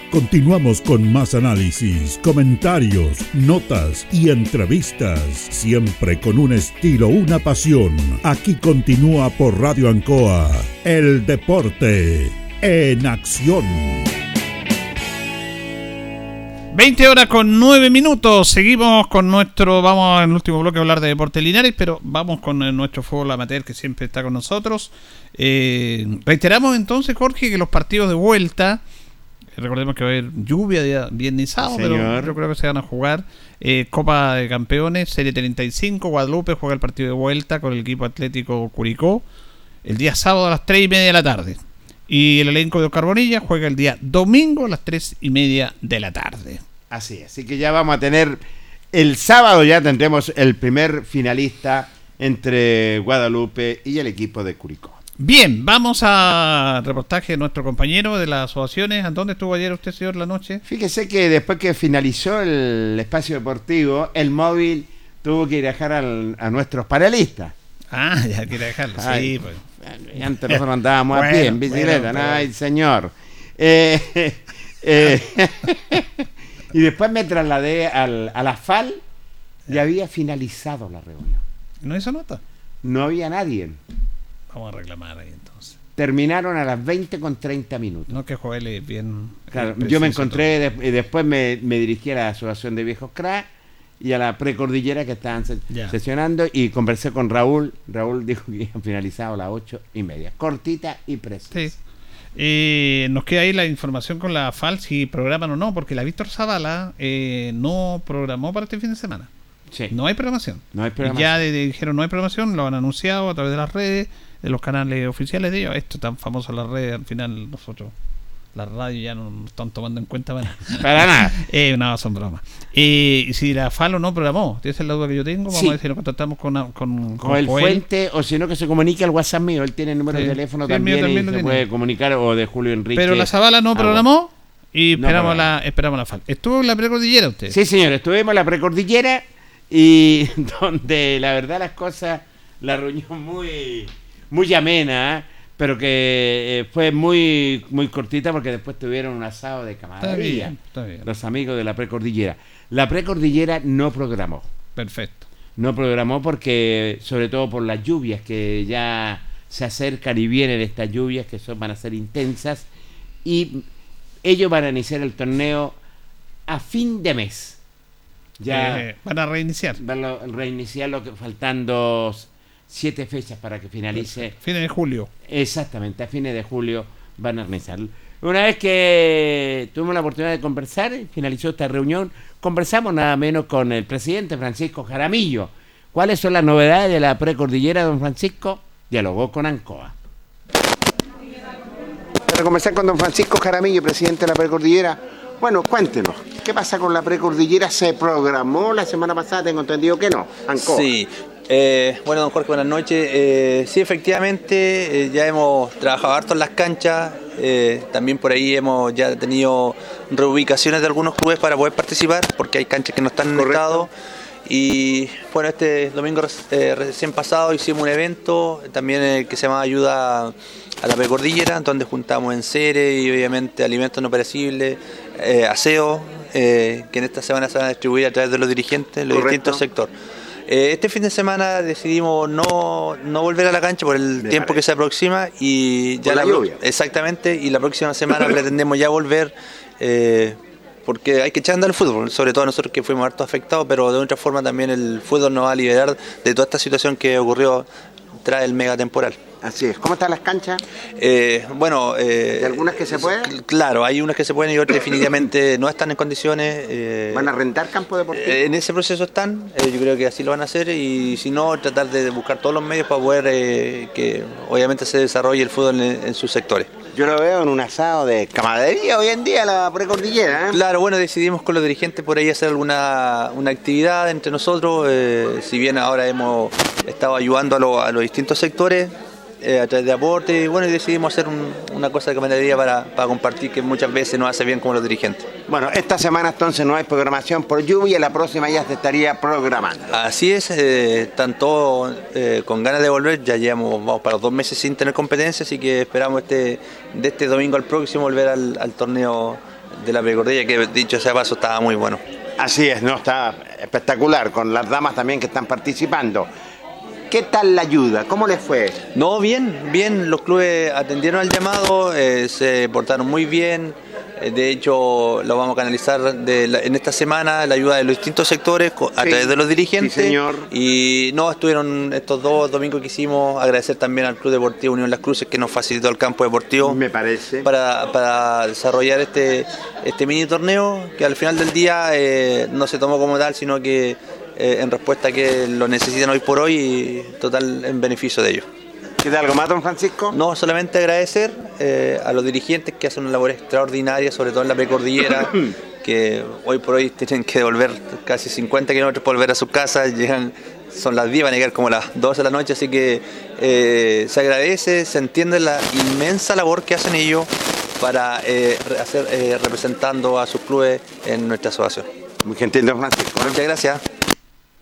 Continuamos con más análisis, comentarios, notas y entrevistas, siempre con un estilo, una pasión. Aquí continúa por Radio Ancoa, el deporte en acción. 20 horas con 9 minutos. Seguimos con nuestro. Vamos en el último bloque a hablar de Deportes Linares, pero vamos con eh, nuestro fútbol amateur que siempre está con nosotros. Eh, reiteramos entonces, Jorge, que los partidos de vuelta. Recordemos que va a haber lluvia día viernes y sábado, pero yo creo que se van a jugar. Eh, Copa de Campeones, Serie 35. Guadalupe juega el partido de vuelta con el equipo atlético Curicó el día sábado a las 3 y media de la tarde. Y el elenco de Carbonilla juega el día domingo a las 3 y media de la tarde. Así así que ya vamos a tener, el sábado ya tendremos el primer finalista entre Guadalupe y el equipo de Curicó. Bien, vamos a reportaje de nuestro compañero de las asociaciones. ¿A dónde estuvo ayer usted, señor, la noche? Fíjese que después que finalizó el espacio deportivo, el móvil tuvo que ir a dejar al- a nuestros panelistas. Ah, ya quiere dejarlo. Ay, Sí, pues. Y antes nosotros andábamos a pie en bicicleta, bueno, pero- ay señor. Eh, eh, y después me trasladé al, a la FAL y había finalizado la reunión. ¿No hizo nota? No había nadie. Vamos a reclamar ahí entonces. Terminaron a las 20 con 30 minutos. No que Joel es bien. Claro, bien yo me encontré de- y después me, me dirigí a la Asociación de Viejos Crack y a la precordillera que estaban sesionando y conversé con Raúl. Raúl dijo que habían finalizado a las ocho y media. Cortita y precisa. Sí. Eh, nos queda ahí la información con la FAL si programan o no, porque la Víctor Zavala eh, no programó para este fin de semana. Sí. No hay programación. No hay programación. Ya de- de- dijeron no hay programación, lo han anunciado a través de las redes, de los canales oficiales de ellos. Esto tan famoso las redes, al final nosotros, la radio ya no nos están tomando en cuenta para nada. Para nada. Eh, no, son bromas. Eh, y si la FAL o no programó, esa es la duda que yo tengo. Vamos Sí. a ver si nos contactamos con, con, Con el Joel. Fuente, o si no, que se comunique al WhatsApp mío. Él tiene el número Sí. de teléfono Sí, el mío también, también y se tiene. puede comunicar, o de Julio Enrique. Pero la Zavala no Ah, programó y esperamos, la, esperamos la FAL. ¿Estuvo en la precordillera usted? Sí, señor, estuvimos en la precordillera y donde la verdad las cosas, la reunión muy, muy amena, ¿eh? pero que eh, fue muy, muy cortita porque después tuvieron un asado de Está camaradería. bien, está bien. Los amigos de la precordillera. La precordillera no programó. Perfecto. No programó porque, sobre todo por las lluvias que ya se acercan y vienen estas lluvias que son, van a ser intensas y ellos van a iniciar el torneo a fin de mes. Ya Eh, van a reiniciar. van a reiniciarlo que- faltando siete fechas para que finalice. Fines de julio. Exactamente, a fines de julio van a reiniciarlo. Una vez que tuvimos la oportunidad de conversar, finalizó esta reunión, conversamos nada menos con el presidente Francisco Jaramillo. ¿Cuáles son las novedades de la precordillera, don Francisco? Dialogó con Ancoa. Para conversar con don Francisco Jaramillo, presidente de la precordillera. Bueno, cuéntenos, ¿qué pasa con la precordillera? ¿Se programó la semana pasada? Tengo entendido que no. Ancoa. Sí. Eh, bueno, don Jorge, buenas noches. Eh, sí, efectivamente, eh, ya hemos trabajado harto en las canchas. también por ahí hemos ya tenido reubicaciones de algunos clubes para poder participar, porque hay canchas que no están en estado. Y bueno, este domingo recién pasado hicimos un evento también que se llama Ayuda a la Precordillera, donde juntamos enseres y obviamente alimentos no perecibles, aseo, que en esta semana se van a distribuir a través de los dirigentes en los distintos sectores. Este fin de semana decidimos no, no, volver a la cancha por el tiempo que se aproxima y ya la, lluvia. Exactamente, y la próxima semana pretendemos ya volver porque hay que echar a andar el fútbol, sobre todo nosotros que fuimos harto afectados, pero de otra forma también el fútbol nos va a liberar de toda esta situación que ocurrió tras el mega temporal. Así es. ¿Cómo están las canchas? Eh, bueno... Eh, ¿De algunas que se pueden? Claro, hay unas que se pueden y otras definitivamente no están en condiciones. Eh, ¿Van a rentar campo deportivo? en ese proceso están, yo creo que así lo van a hacer y si no, tratar de buscar todos los medios para poder que obviamente se desarrolle el fútbol en sus sectores. Yo lo veo en un asado de camaradería hoy en día, la precordillera. ¿eh? Claro, bueno, decidimos con los dirigentes por ahí hacer alguna una actividad entre nosotros. Eh, si bien ahora hemos estado ayudando a, los distintos sectores, eh, a través de aporte y bueno, decidimos hacer una cosa de camaradería para, para, compartir que muchas veces no hace bien como los dirigentes. Bueno, esta semana entonces no hay programación por lluvia, la próxima ya se estaría programando. Así es, eh, todos eh, con ganas de volver, ya llevamos vamos para dos meses sin tener competencia, así que esperamos este de este domingo al próximo volver al, torneo de la precordilla, que dicho sea paso estaba muy bueno. Así es, no está espectacular, con las damas también que están participando. ¿Qué tal la ayuda? ¿Cómo les fue? No, bien, bien. Los clubes atendieron al llamado, eh, se portaron muy bien. Eh, de hecho, lo vamos a canalizar en esta semana, la ayuda de los distintos sectores a través de los dirigentes. Sí, señor. Y no, estuvieron estos dos domingos que hicimos. Agradecer también al Club Deportivo Unión Las Cruces que nos facilitó el campo deportivo. Me parece. Para, desarrollar este, este mini torneo que al final del día eh, no se tomó como tal, sino que eh, en respuesta a que lo necesitan hoy por hoy y total en beneficio de ellos. ¿Queda algo más, don Francisco? No, solamente agradecer eh, a los dirigentes que hacen una labor extraordinaria, sobre todo en la precordillera, que hoy por hoy tienen que volver casi 50 kilómetros para volver a sus casas, llegan, son las 10, van a llegar como las 12 de la noche, así que eh, se agradece, se entiende la inmensa labor que hacen ellos para hacer, representando a sus clubes en nuestra asociación. Muy gentil, don Francisco. Muchas gracias.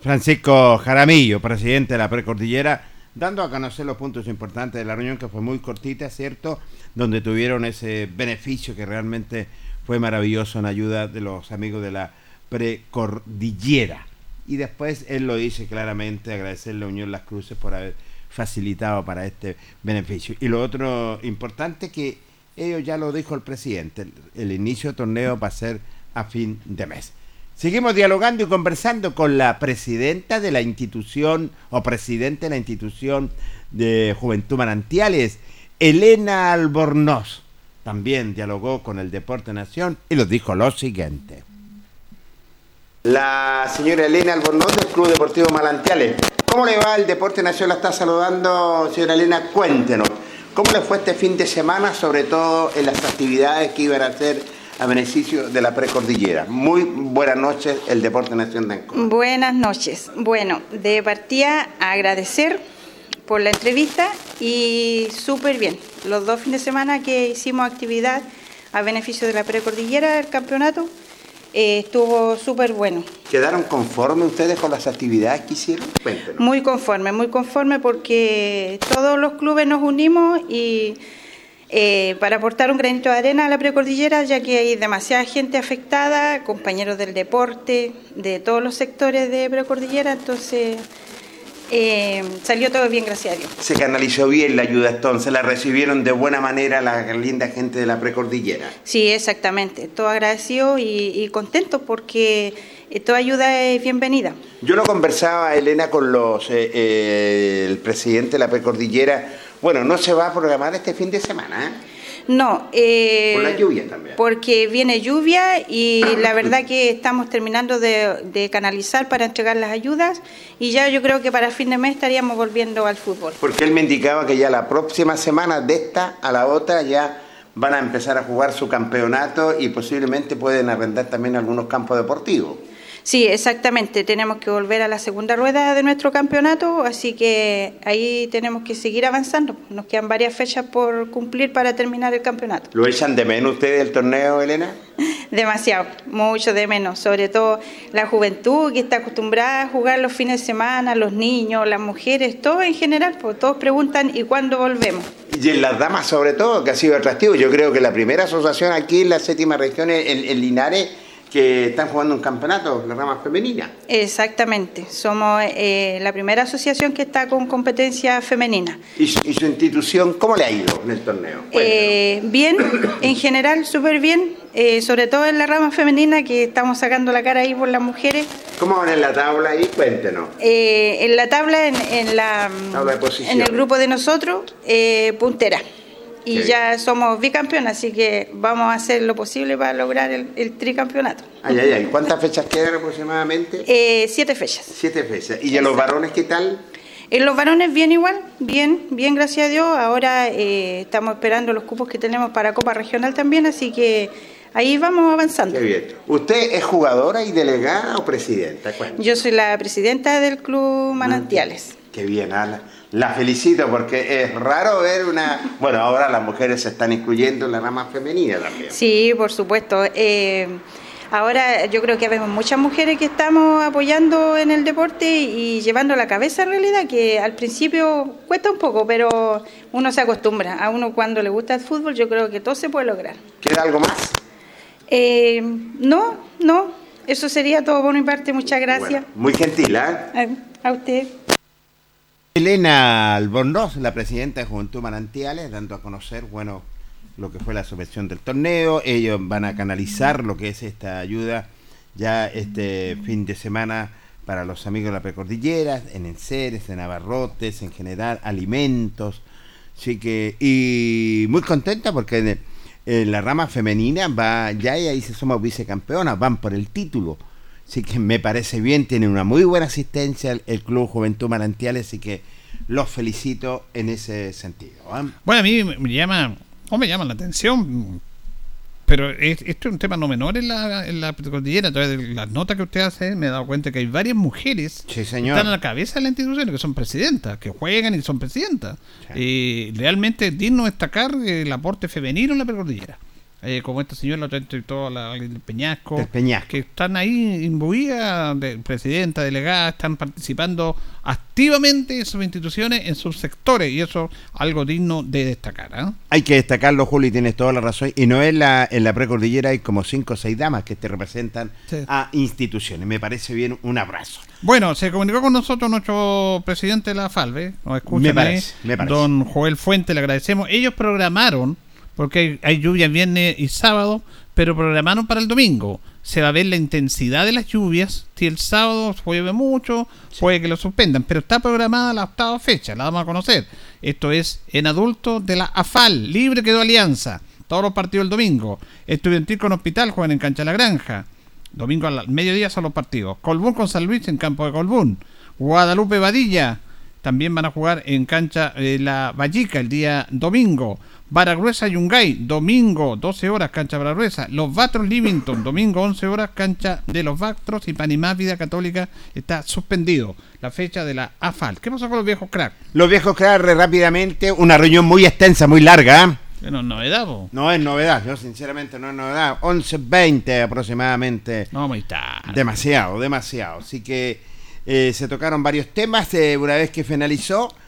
Francisco Jaramillo, presidente de la Precordillera, dando a conocer los puntos importantes de la reunión que fue muy cortita, ¿cierto? Donde tuvieron ese beneficio que realmente fue maravilloso en ayuda de los amigos de la Precordillera. Y después él lo dice claramente, agradecerle a Unión Las Cruces por haber facilitado para este beneficio. Y lo otro importante que ellos ya lo dijo el presidente, el, el inicio del torneo va a ser a fin de mes. Seguimos dialogando y conversando con la presidenta de la institución o presidente de la institución de Juventud Manantiales, Elena Albornoz. También dialogó con el Deporte Nación y nos dijo lo siguiente. La señora Elena Albornoz del Club Deportivo Manantiales. ¿Cómo le va el Deporte Nación? La está saludando, señora Elena. Cuéntenos, ¿cómo le fue este fin de semana, sobre todo en las actividades que iban a hacer a beneficio de la precordillera. Muy buenas noches, el Deporte Nación de Buenas noches. Bueno, de partida agradecer por la entrevista y súper bien. Los dos fines de semana que hicimos actividad a beneficio de la precordillera del campeonato, eh, estuvo súper bueno. ¿Quedaron conformes ustedes con las actividades que hicieron? Muy conforme, muy conforme porque todos los clubes nos unimos y eh, para aportar un granito de arena a la precordillera, ya que hay demasiada gente afectada, compañeros del deporte, de todos los sectores de precordillera, entonces eh, salió todo bien, gracias a Dios. Se canalizó bien la ayuda entonces, la recibieron de buena manera la linda gente de la precordillera. Sí, exactamente, todo agradecido y, contento porque eh, toda ayuda es bienvenida. Yo lo conversaba, Elena, con los el presidente de la precordillera bueno, no se va a programar este fin de semana, ¿eh? No, eh, por la lluvia también. Porque viene lluvia y la verdad que estamos terminando de, canalizar para entregar las ayudas y ya yo creo que para fin de mes estaríamos volviendo al fútbol. Porque él me indicaba que ya la próxima semana de esta a la otra ya van a empezar a jugar su campeonato y posiblemente pueden arrendar también algunos campos deportivos. Sí, exactamente. Tenemos que volver a la segunda rueda de nuestro campeonato, así que ahí tenemos que seguir avanzando. Nos quedan varias fechas por cumplir para terminar el campeonato. ¿Lo echan de menos ustedes el torneo, Elena? Demasiado, mucho de menos. Sobre todo la juventud que está acostumbrada a jugar los fines de semana, los niños, las mujeres, todo en general, pues todos preguntan ¿y cuándo volvemos? Y en las damas sobre todo, que ha sido atractivo. Yo creo que la primera asociación aquí en la séptima región, en, en Linares, que están jugando un campeonato, la rama femenina. Exactamente, somos eh, la primera asociación que está con competencia femenina. ¿Y su, y su institución cómo le ha ido en el torneo? Eh, bien, en general súper bien, eh, sobre todo en la rama femenina que estamos sacando la cara ahí por las mujeres. ¿Cómo van en la tabla ahí? Cuéntenos. Eh, en la tabla, en, en la, Tabla de posición. en el grupo de nosotros, eh, puntera. Y Qué ya somos bicampeones, así que vamos a hacer lo posible para lograr el, el tricampeonato. Ay, ay, ay. ¿Cuántas fechas quedan aproximadamente? Eh, siete fechas. Siete fechas. ¿Y en los varones qué tal? En los varones bien igual, bien, bien gracias a Dios. Ahora eh, estamos esperando los cupos que tenemos para Copa Regional también, así que ahí vamos avanzando. Qué bien. ¿Usted es jugadora y delegada o presidenta? Cuéntame. Yo soy la presidenta del Club Manantiales. Qué bien, Ala. La felicito porque es raro ver una... Bueno, ahora las mujeres se están incluyendo en la rama femenina también. Sí, por supuesto. Eh, ahora yo creo que vemos muchas mujeres que estamos apoyando en el deporte y llevando la cabeza en realidad, que al principio cuesta un poco, pero uno se acostumbra. A uno cuando le gusta el fútbol yo creo que todo se puede lograr. ¿Queda algo más? Eh, no, no, eso sería todo por mi parte. Muchas gracias. Bueno, muy gentil. A, a usted. Elena Albornoz, la presidenta de Juventud Manantiales, dando a conocer, bueno, lo que fue la subvención del torneo. Ellos van a canalizar lo que es esta ayuda ya este fin de semana para los amigos de la precordillera, en enseres, en abarrotes, en general, alimentos. Así que, y muy contenta porque en, en la rama femenina va, ya ella dice somos vicecampeonas, van por el título. Así que me parece bien, tiene una muy buena asistencia el, el Club Juventud Manantiales, así que los felicito en ese sentido. ¿ah? Bueno, a mí me llama, o me llama la atención, pero es- esto es un tema no menor en la, en la cordillera. De las notas que usted hace, me he dado cuenta que hay varias mujeres Sí, que están a la cabeza de la institución, que son presidentas, que juegan y son presidentas. Y realmente es digno destacar el aporte femenino en la precordillera. Eh, como esta señora, la otra entrevistó a la del Peñasco, Del Peñasco. que están ahí imbuidas de presidenta, delegada, están participando activamente en sus instituciones, en sus sectores, y eso es algo digno de destacar. ¿ah? Hay que destacarlo, Juli, tienes toda la razón. Y no es la, en la precordillera hay como cinco o seis damas que te representan Sí. a instituciones. Me parece bien, un abrazo. Bueno, se comunicó con nosotros nuestro presidente de la FALVE, nos escuchan Me ahí, parece, me parece. don Joel Fuente, le agradecemos. Ellos programaron, porque hay, hay lluvias viernes y sábado, pero programaron para el domingo. Se va a ver la intensidad de las lluvias. Si el sábado llueve mucho, puede que lo suspendan, pero está programada la octava fecha, la vamos a conocer. Esto es en adultos de la AFAL, libre quedó Alianza. Todos los partidos el domingo. Estudiantil con Hospital juegan en Cancha La Granja. Domingo al mediodía son los partidos. Colbún con San Luis en campo de Colbún. Guadalupe Badilla también van a jugar en cancha eh, La Vallica el día domingo. Baragruesa Yungay, domingo 12 horas, cancha Baragruesa. Los Vatros Livington, domingo 11 horas, cancha de los Vatros. Y Panimá Vida Católica está suspendido. La fecha de la AFAL. ¿Qué pasó con los viejos crack? Los viejos claro, rápidamente, una reunión muy extensa, muy larga. ¿ah? Bueno, novedad, po. No es novedad, yo sinceramente no es novedad. 11.20 aproximadamente. No, muy tarde. Demasiado, demasiado. Así que eh, se tocaron varios temas. eh, una vez que finalizó, eh,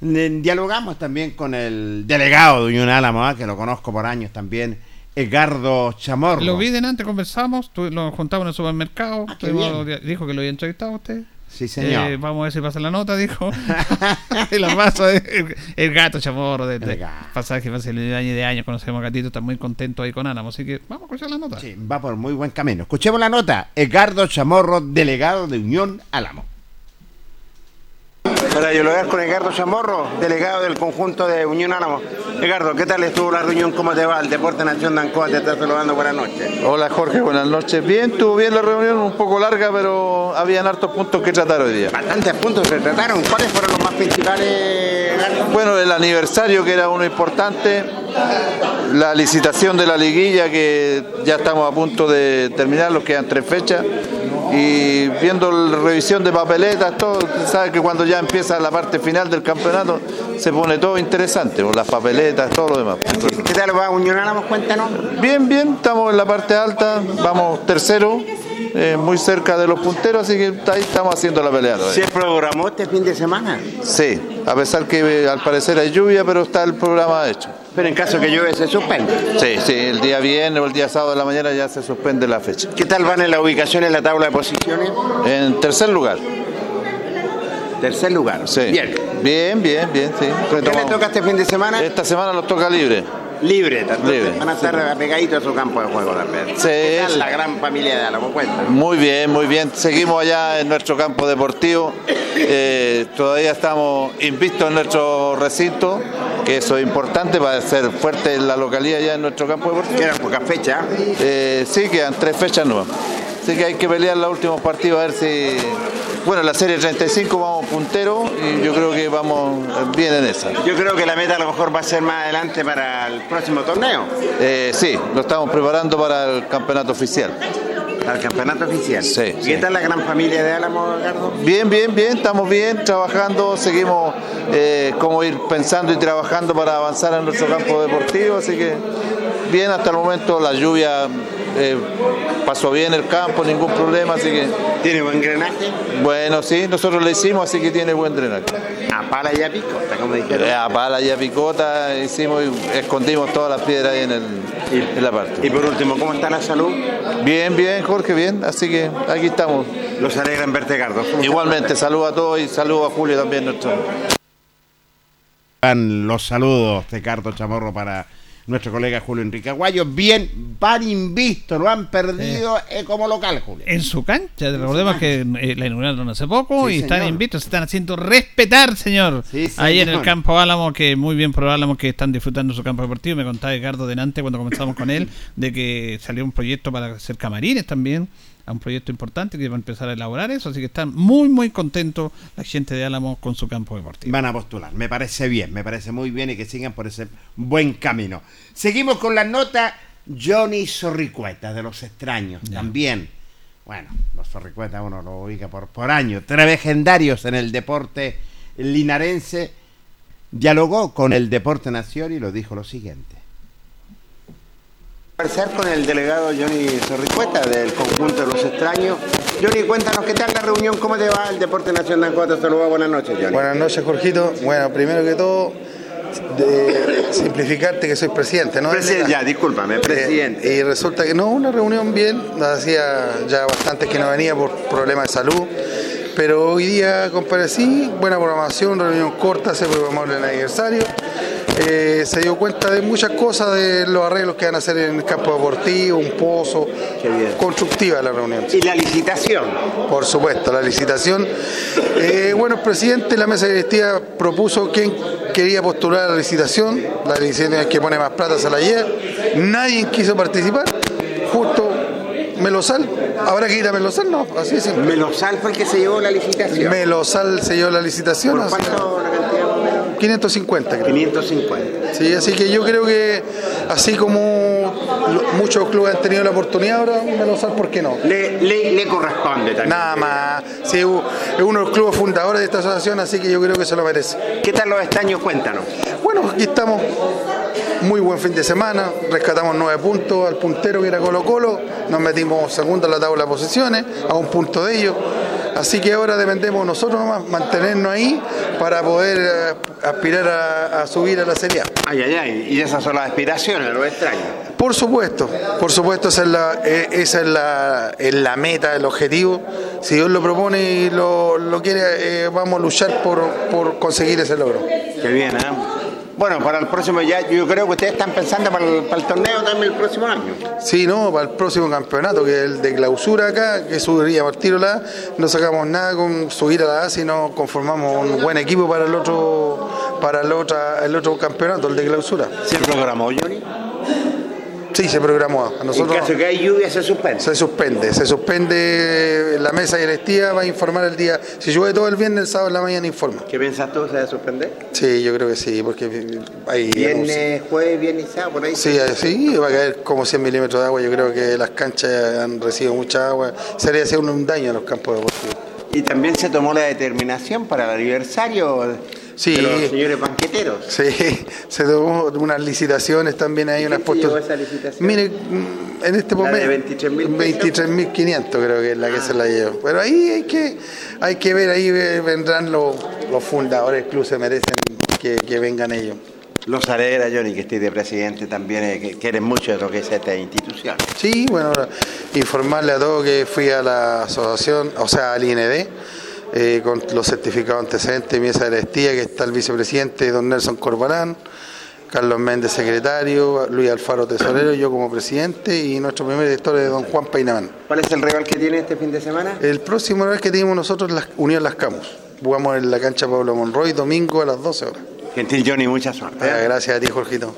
dialogamos también con el delegado de Unión Álamo, ah, que lo conozco por años también, Edgardo Chamorro. Lo vi delante, conversamos, tu- lo juntamos en el supermercado. Ah, tuvimos- dijo que lo había entrevistado usted. Sí, señor. Eh, vamos a ver si pasa la nota, dijo. y la pasa el, el gato chamorro de, de pasaje hace de año y de años conocemos a Gatito, está muy contento ahí con Álamo, así que vamos a escuchar la nota. Sí, va por muy buen camino. Escuchemos la nota. Edgardo Chamorro, delegado de Unión Álamo. Para dialogar con Edgardo Chamorro, delegado del conjunto de Unión Álamo. Edgardo, ¿qué tal estuvo la reunión? ¿Cómo te va? El Deporte Nación de Ancoa te está saludando. Buenas noches. Hola Jorge, buenas noches. Bien, estuvo bien la reunión, un poco larga, pero habían hartos puntos que tratar hoy día. Bastantes puntos se trataron. ¿Cuáles fueron los más principales? Bueno, el aniversario que era uno importante, la licitación de la liguilla que ya estamos a punto de terminar, los quedan tres fechas, y viendo la revisión de papeletas, todo, sabe que cuando ya empieza la parte final del campeonato se pone todo interesante, por las papeletas, todo lo demás. ¿Qué tal va Unión Álamos? Cuéntanos. Bien, bien, estamos en la parte alta, vamos tercero, eh, muy cerca de los punteros, así que ahí estamos haciendo la pelea. todavía. ¿Se programó este fin de semana? Sí, a pesar que eh, al parecer hay lluvia, pero está el programa hecho. Pero en caso que llueve se suspende. Sí, sí, el día viernes o el día sábado de la mañana ya se suspende la fecha. ¿Qué tal van en la ubicación en la tabla de posiciones? En tercer lugar. Tercer lugar. Sí. Bien. Bien, bien, bien, sí. ¿Qué le toca este fin de semana? Esta semana los toca libre. Libre, Libre, van a estar pegaditos a su campo de juego también. Sí, ¿Qué tal sí. la gran familia de Álamo? Cuenta. Muy bien, muy bien. Seguimos allá en nuestro campo deportivo. Eh, todavía estamos invistos en nuestro recinto, que eso es importante para ser fuerte en la localidad ya en nuestro campo deportivo. Quedan pocas fechas. Eh, sí, quedan tres fechas nuevas. Así que hay que pelear los últimos partidos a ver si. Bueno, la serie 35 vamos puntero y yo creo que vamos bien en esa. Yo creo que la meta a lo mejor va a ser más adelante para el próximo torneo. Eh, sí, lo estamos preparando para el campeonato oficial. Para el campeonato oficial. Sí, ¿Y sí. qué tal la gran familia de Álamo, Gardo? Bien, bien, bien, estamos bien, trabajando, seguimos eh, como ir pensando y trabajando para avanzar en nuestro campo deportivo, así que bien hasta el momento, la lluvia eh, pasó bien el campo, ningún problema, así que ¿Tiene buen drenaje? bueno, sí, nosotros lo hicimos, así que tiene buen drenaje. A pala y a picota, como dijeron. Eh, A pala y a picota hicimos y escondimos todas las piedras ahí en, el, en la parte. Y por último, ¿cómo está la salud? Bien, bien, Jorge, bien, así que aquí estamos. Los alegra en verte, Gardo. Igualmente, saludo a todos y saludo a Julio también, nuestro. Van los saludos de Carto Chamorro para nuestro colega Julio Enrique Aguayo. Bien, van invisto, lo han perdido eh, como local, Julio. En su cancha, recordemos que eh, la inauguraron hace poco Sí, y están señor. invitos, se están haciendo respetar, señor. Sí, Ahí en el campo Álamo, que muy bien por Álamo que están disfrutando su campo deportivo. Me contaba Ricardo delante cuando comenzamos con él de que salió un proyecto para hacer camarines también, a un proyecto importante que va a empezar a elaborar eso, así que están muy muy contentos la gente de Álamo con su campo deportivo. Van a postular, me parece bien, me parece muy bien y que sigan por ese buen camino. Seguimos con la nota Johnny Zorricueta de los extraños, también. Bueno, los Zorricueta uno lo ubica por, por año, tres legendarios en el deporte linarense. Dialogó con el Deporte Nación y lo dijo lo siguiente. Conversar con el delegado Johnny Zorricueta del conjunto de los extraños. Johnny, cuéntanos qué tal la reunión, cómo te va el Deporte Nacional. Te saluda, buenas noches, Johnny. Buenas noches, Jorgito. Bueno, primero que todo, de simplificarte que soy presidente, ¿no? Presidente, ya, discúlpame, presidente. Eh, y resulta que no, una reunión bien, hacía ya bastante que no venía por problemas de salud, pero hoy día comparecí, buena programación, reunión corta, se programó el aniversario. Eh, se dio cuenta de muchas cosas de los arreglos que van a hacer en el campo deportivo, un pozo, constructiva la reunión. ¿Y la licitación? Por supuesto, la licitación. Eh, bueno, el presidente de la mesa directiva propuso quién quería postular a la licitación. La licitación es que pone más plata se la lleva. Nadie quiso participar. Justo Melosal. ¿Habrá que ir a Melosal? No, así es. Melosal fue el que se llevó la licitación. Melosal se llevó la licitación. ¿Por cuánto la cantidad más o menos? 550 creo. 550. Sí, así que yo creo que así como muchos clubes han tenido la oportunidad ahora, Melosal, ¿por qué no? Le, le, le corresponde también. Nada más. Sí, es uno de los clubes fundadores de esta asociación, así que yo creo que se lo merece. ¿Qué tal los estaños? Cuéntanos. Bueno, aquí estamos. Muy buen fin de semana. Rescatamos nueve puntos al puntero que era Colo Colo. Nos metimos segundo en la tabla de posiciones, a un punto de ellos. Así que ahora dependemos nosotros nomás mantenernos ahí para poder eh, aspirar a, a subir a la Serie A. Ay, ay, ay. Y esas son las aspiraciones, los extraños. Por supuesto, por supuesto, esa es la, eh, esa es la, es la meta, el objetivo. Si Dios lo propone y lo, lo quiere, eh, vamos a luchar por, por conseguir ese logro. Qué bien, ¿eh? Bueno, para el próximo ya, yo creo que ustedes están pensando para el, para el torneo también el próximo año. Sí, no, para el próximo campeonato, que es el de clausura acá, que subiría por tiro la A, no sacamos nada con subir a la A, sino conformamos un buen equipo para el otro, para el otro, el otro campeonato, el de clausura. ¿Se programó, Johnny? Sí, se programó. A nosotros, en caso que hay lluvia se suspende. Se suspende, se suspende la mesa directiva, va a informar el día. Si llueve todo el viernes, el sábado en la mañana informa. ¿Qué piensas tú? ¿Se va a suspender? Sí, yo creo que sí, porque hay... Viernes, jueves, viernes y sábado, por ahí. Sí, sí, va a caer como 100 milímetros de agua. Yo creo que las canchas han recibido mucha agua. Sería hacer un daño a los campos deportivos. Y también se tomó la determinación para el aniversario sí, de los señores banqueteros. Sí, se tomó unas licitaciones también ahí, unas puestos. esa licitación? Mire, en este momento. 23.500 creo que es la que se la llevó. Pero ahí hay que, hay que ver, ahí vendrán los, los fundadores del club, se merecen que, que vengan ellos. Los alegra, Johnny, que esté de presidente también, eh, que quieren mucho de lo que es esta institución. Sí, bueno, informarle a todos que fui a la asociación, o sea, al IND, eh, con los certificados antecedentes, mesa de la estía, que está el vicepresidente, don Nelson Corbalán, Carlos Méndez, secretario, Luis Alfaro, tesorero, yo como presidente y nuestro primer director es don Juan Painamán. ¿Cuál es el rival que tiene este fin de semana? El próximo rival que tenemos nosotros es la Unión Las Camus. Jugamos en la cancha Pablo Monroy, domingo a las 12 horas. Gentil Johnny, mucha suerte. ¿eh? Gracias a ti, Jorgito.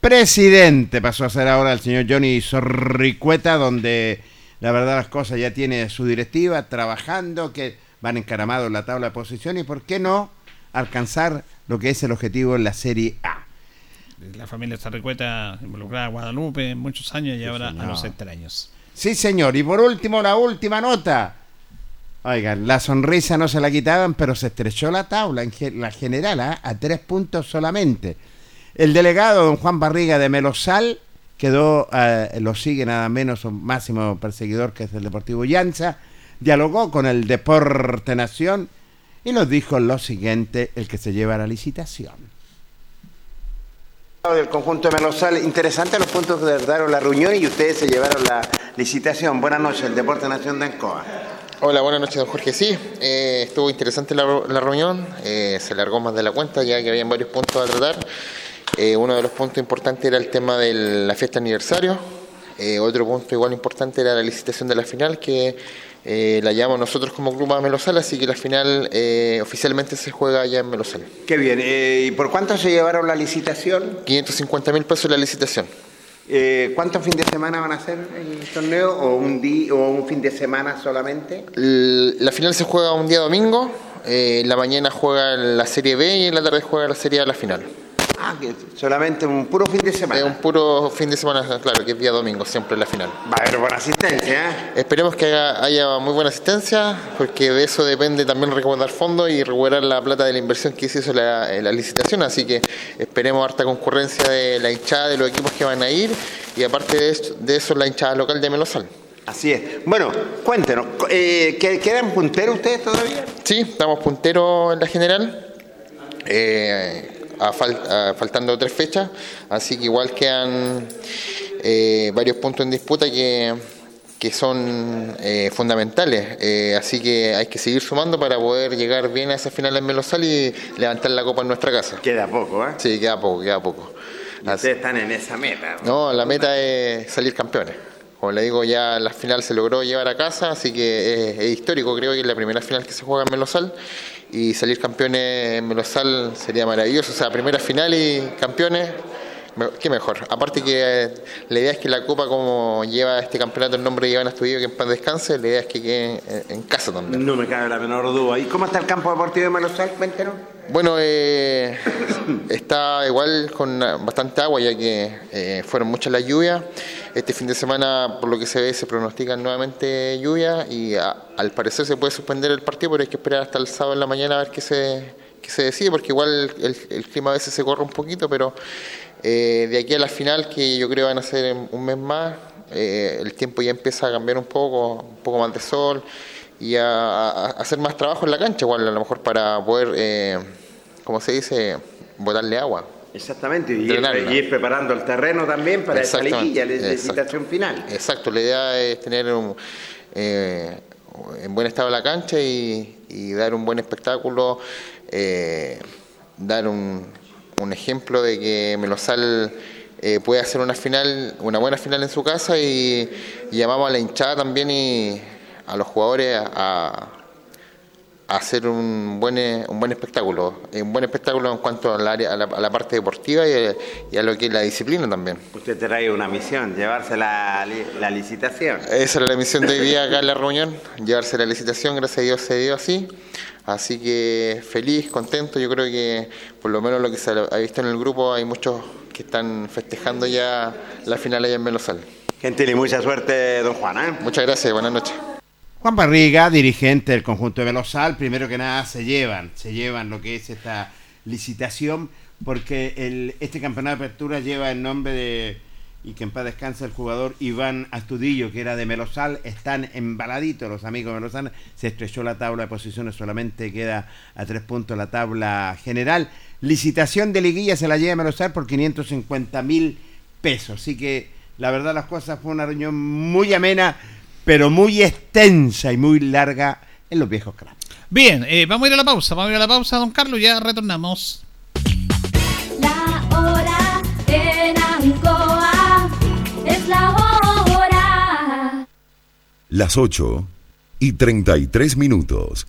Presidente pasó a ser ahora el señor Johnny Zorricueta, donde la verdad las cosas ya tiene su directiva, trabajando, que van encaramados en la tabla de posiciones y por qué no alcanzar lo que es el objetivo en la Serie A. La familia Zorricueta involucrada a Guadalupe muchos años y ahora a los extraños. Sí, señor. Y por último, la última nota. Oigan, la sonrisa no se la quitaban, pero se estrechó la tabla en la general ¿ah? a tres puntos solamente. El delegado, don Juan Barriga de Melosal, quedó, eh, lo sigue nada menos un máximo perseguidor que es el Deportivo Llanza, dialogó con el Deporte Nación y nos dijo lo siguiente, el que se lleva a la licitación. Del conjunto de Melosal, interesante los puntos que daron la reunión y ustedes se llevaron la licitación. Buenas noches, el Deporte Nación de Encoa. Hola, buenas noches, don Jorge. Sí, eh, estuvo interesante la, reunión, eh, se largó más de la cuenta, ya que habían varios puntos a tratar. Eh, uno de los puntos importantes era el tema de la fiesta aniversario. otro punto igual importante era la licitación de la final, que la llamamos nosotros como Club a Melosal, así que la final oficialmente se juega allá en Melosal. Qué bien. ¿Y por cuánto se llevaron la licitación? 550 mil pesos la licitación. Eh, ¿Cuántos fines de semana van a hacer el torneo? ¿O un, día, o un fin de semana solamente? La final se juega un día domingo, eh, en la mañana juega la Serie B y en la tarde juega la Serie A la final. Ah, que solamente un puro fin de semana. un puro fin de semana, claro, que es día domingo, siempre la final. Va a haber buena asistencia. ¿eh? Esperemos que haya, muy buena asistencia, porque de eso depende también recaudar fondos y recuperar la plata de la inversión que se hizo la, la licitación. Así que esperemos harta concurrencia de la hinchada, de los equipos que van a ir, y aparte de eso, de eso la hinchada local de Melosal. Así es. Bueno, cuéntenos, eh, ¿quedan punteros ustedes todavía? Sí, estamos punteros en la general. Eh, faltando tres fechas, así que igual quedan eh, varios puntos en disputa que, que son eh, fundamentales, eh, así que hay que seguir sumando para poder llegar bien a esa final en Melosal y levantar la copa en nuestra casa. Queda poco, ¿eh? Sí, queda poco, queda poco. ustedes están en esa meta. ¿no? la meta es salir campeones. Como le digo, ya la final se logró llevar a casa, así que es, es histórico, creo que es la primera final que se juega en Melosal y salir campeones en Melosal sería maravilloso. O sea, primera final y campeones, qué mejor. Aparte que eh, la idea es que la Copa, como lleva este campeonato el nombre de Iván Estudio, que en paz descanse, la idea es que quede en casa también. No me cabe la menor duda. ¿Y cómo está el campo deportivo de Melosal? Cuéntenos. Bueno, eh, está igual con bastante agua, ya que eh, fueron muchas las lluvias. Este fin de semana, por lo que se ve, se pronostican nuevamente lluvia y al parecer se puede suspender el partido, pero hay que esperar hasta el sábado en la mañana a ver qué se, qué se decide, porque igual el, clima a veces se corre un poquito, pero eh, de aquí a la final, que yo creo van a ser un mes más, eh, el tiempo ya empieza a cambiar un poco, un poco más de sol y a, hacer más trabajo en la cancha, igual a lo mejor para poder, eh, como se dice, botarle agua. Exactamente, y ir, preparando el terreno también para esa liguilla, la licitación final. Exacto, la idea es tener eh, en buen estado la cancha y, dar un buen espectáculo, eh, dar un, ejemplo de que Melosal eh, puede hacer una final, una buena final en su casa y, llamamos a la hinchada también y a los jugadores a, hacer un buen, un buen espectáculo, un buen espectáculo en cuanto al área, a, la, parte deportiva y a, lo que es la disciplina también. Usted trae una misión, llevarse la, la licitación. Esa era la misión de hoy día acá en la reunión, llevarse la licitación, gracias a Dios se dio así. Así que feliz, contento, yo creo que por lo menos lo que se ha visto en el grupo hay muchos que están festejando ya la final allá en Melosal. Gentil y mucha suerte, don Juan. ¿eh? Muchas gracias, buenas noches. Juan Barriga, dirigente del conjunto de Velosal, primero que nada se llevan, se llevan lo que es esta licitación, porque este campeonato de apertura lleva el nombre de, y que en paz descansa el jugador Iván Astudillo, que era de Melosal, están embaladitos los amigos de Melosal, se estrechó la tabla de posiciones, solamente queda a tres puntos la tabla general. Licitación de liguilla se la lleva Melosal por 550 mil pesos, así que la verdad las cosas fue una reunión muy amena pero muy extensa y muy larga en los viejos cracks. Bien, eh, vamos a ir a la pausa, vamos a ir a la pausa, don Carlos, ya retornamos. La hora en Ancoa es la hora. Las 8 y 33 minutos.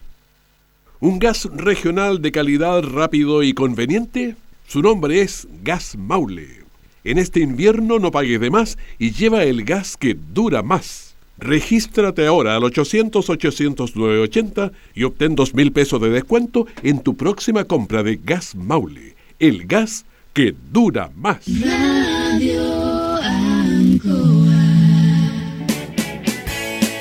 Un gas regional de calidad rápido y conveniente. Su nombre es Gas Maule. En este invierno no pagues de más y lleva el gas que dura más. Regístrate ahora al 800-800-980 y obtén dos mil pesos de descuento en tu próxima compra de Gas Maule, el gas que dura más.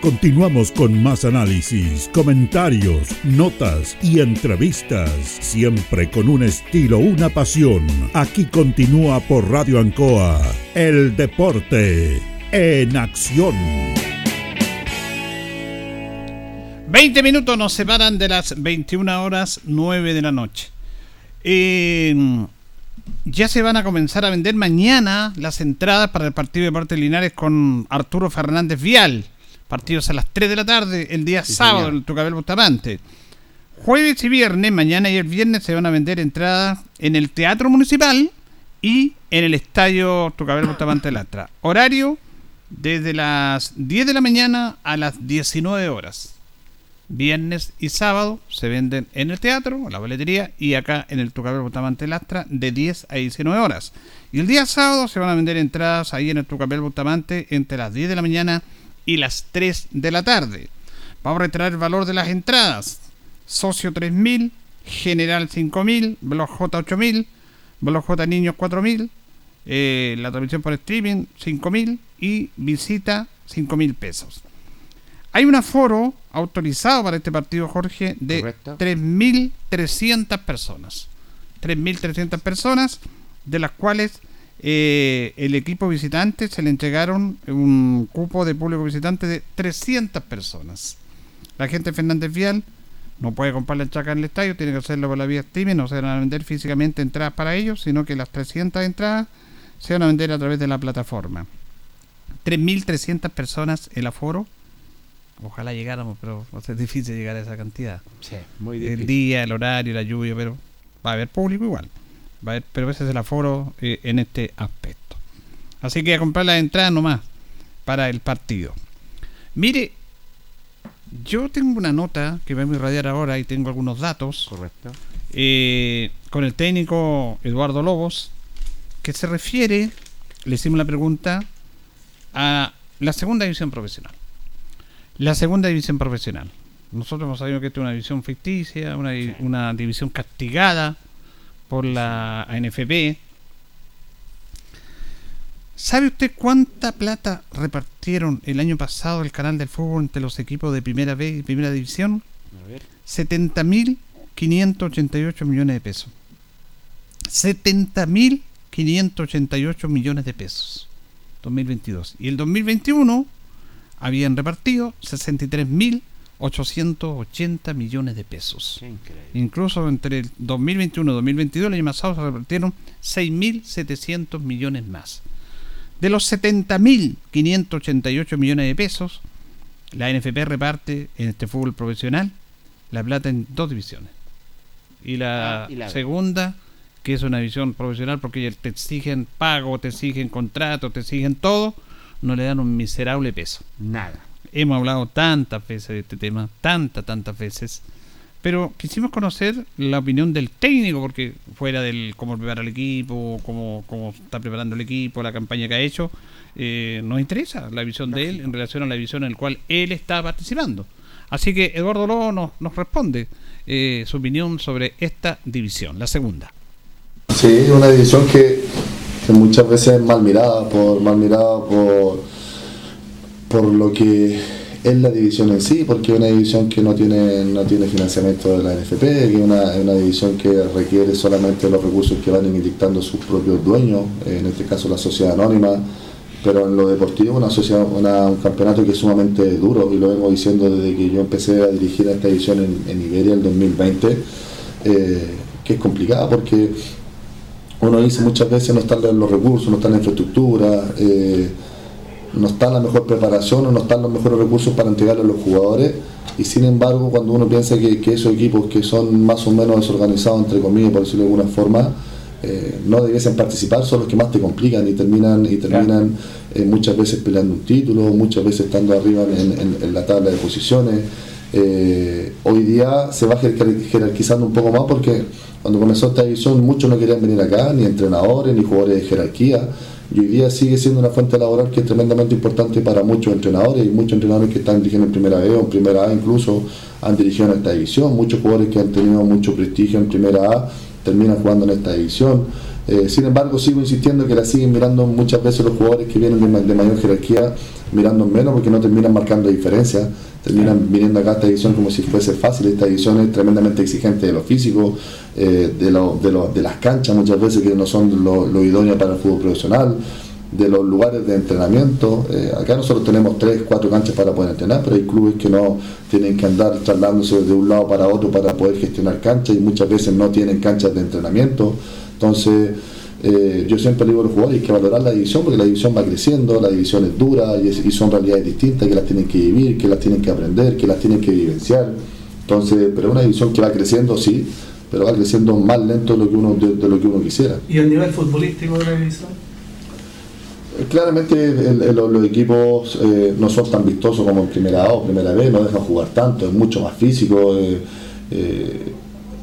Continuamos con más análisis, comentarios, notas y entrevistas, siempre con un estilo, una pasión. Aquí continúa por Radio Ancoa, el deporte en acción. 20 minutos nos separan de las 21 horas 9 de la noche. Eh, ya se van a comenzar a vender mañana las entradas para el partido de Deportes Linares con Arturo Fernández Vial Partidos a las 3 de la tarde, el día sábado, en el Tucabel Bustamante. Jueves y viernes, mañana y el viernes, se van a vender entradas en el Teatro Municipal y en el Estadio Tucabel Bustamante Lastra. Horario desde las 10 de la mañana a las 19 horas. Viernes y sábado se venden en el teatro, en la boletería y acá en el Tucabel Bustamante Lastra de 10 a 19 horas. Y el día sábado se van a vender entradas ahí en el Tucabel Bustamante entre las 10 de la mañana y las 3 de la tarde. Vamos a retraer el valor de las entradas. Socio 3000, General 5000, Blog J 8000, Blog J Niños 4000, eh, la transmisión por streaming 5000 y visita 5000 pesos. Hay un aforo autorizado para este partido, Jorge, de 3.300 personas. 3.300 personas, de las cuales eh, el equipo visitante se le entregaron un cupo de público visitante de 300 personas. La gente de Fernández Vial no puede comprar la chaca en el estadio, tiene que hacerlo por la vía Steam, no se van a vender físicamente entradas para ellos, sino que las 300 entradas se van a vender a través de la plataforma. 3.300 personas el aforo. Ojalá llegáramos, pero va a ser difícil llegar a esa cantidad. muy difícil. El día, el horario, la lluvia, pero va a haber público igual pero ese es el aforo eh, en este aspecto. Así que a comprar la entrada nomás para el partido. Mire, yo tengo una nota que voy a irradiar ahora y tengo algunos datos. Correcto. Eh, con el técnico Eduardo Lobos, que se refiere, le hicimos la pregunta, a la segunda división profesional. La segunda división profesional. Nosotros hemos sabido que esta es una división ficticia, una, una división castigada por la ANFP. ¿Sabe usted cuánta plata repartieron el año pasado el canal del fútbol entre los equipos de primera B y primera división? A ver. 70.588 millones de pesos. 70.588 millones de pesos. 2022. Y el 2021 habían repartido 63.880 millones de pesos. Incluso entre el 2021 y 2022, el año pasado, se repartieron 6.700 millones más. De los 70.588 millones de pesos, la NFP reparte en este fútbol profesional la plata en dos divisiones. Y la, Ah, y la- segunda, que es una división profesional porque te exigen pago, te exigen contrato, te exigen todo, no le dan un miserable peso. Nada. Hemos hablado tantas veces de este tema, tantas, tantas veces. Pero quisimos conocer la opinión del técnico, porque fuera del cómo prepara el equipo, cómo, cómo está preparando el equipo, la campaña que ha hecho, eh, nos interesa la visión de él en relación a la visión en la cual él está participando. Así que Eduardo Lobo nos, nos responde eh, su opinión sobre esta división, la segunda. Sí, una división que, que muchas veces es mal mirada, por mal mirada por, por lo que es la división en sí, porque es una división que no tiene, no tiene financiamiento de la NFP, que es una, una división que requiere solamente los recursos que van inyectando sus propios dueños, en este caso la sociedad anónima, pero en lo deportivo una sociedad, una- un campeonato que es sumamente duro, y lo vengo diciendo desde que yo empecé a dirigir esta división en, en Iberia el 2020, eh, que es complicada porque uno dice muchas veces no están los recursos, no está la infraestructura, eh, no está la mejor preparación o no están los mejores recursos para entregarle a los jugadores. Y sin embargo cuando uno piensa que, que esos equipos que son más o menos desorganizados entre comillas por decirlo de alguna forma eh, no debiesen participar son los que más te complican y terminan y terminan eh, muchas veces peleando un título muchas veces estando arriba en, en- en la tabla de posiciones. Eh, hoy día se va jer- jerarquizando un poco más porque cuando comenzó esta división muchos no querían venir acá, ni entrenadores, ni jugadores de jerarquía. Y hoy día sigue siendo una fuente laboral que es tremendamente importante para muchos entrenadores y muchos entrenadores que están dirigiendo en primera B o en primera A incluso han dirigido en esta división. Muchos jugadores que han tenido mucho prestigio en primera A terminan jugando en esta división. Eh, sin embargo, sigo insistiendo que la siguen mirando muchas veces los jugadores que vienen de, ma- de mayor jerarquía, mirando menos porque no terminan marcando diferencia, terminan viniendo acá a esta edición como si fuese fácil. Esta edición es tremendamente exigente de lo físico, eh, de, lo- de, lo- de las canchas muchas veces que no son lo, lo idóneo para el fútbol profesional, de los lugares de entrenamiento. Eh, acá nosotros tenemos tres, cuatro canchas para poder entrenar, pero hay clubes que no tienen que andar trasladándose de un lado para otro para poder gestionar canchas y muchas veces no tienen canchas de entrenamiento. Entonces, eh, yo siempre digo a los jugadores hay que valorar la división porque la división va creciendo, la división es dura y, es- y son realidades distintas que las tienen que vivir, que las tienen que aprender, que las tienen que vivenciar. Entonces, pero es una división que va creciendo, sí, pero va creciendo más lento de lo que uno, de, de lo que uno quisiera. ¿Y el nivel futbolístico de la división? Eh, Claramente el- el- los equipos eh, no son tan vistosos como en primera A o primera B, no dejan jugar tanto, es mucho más físico. eh,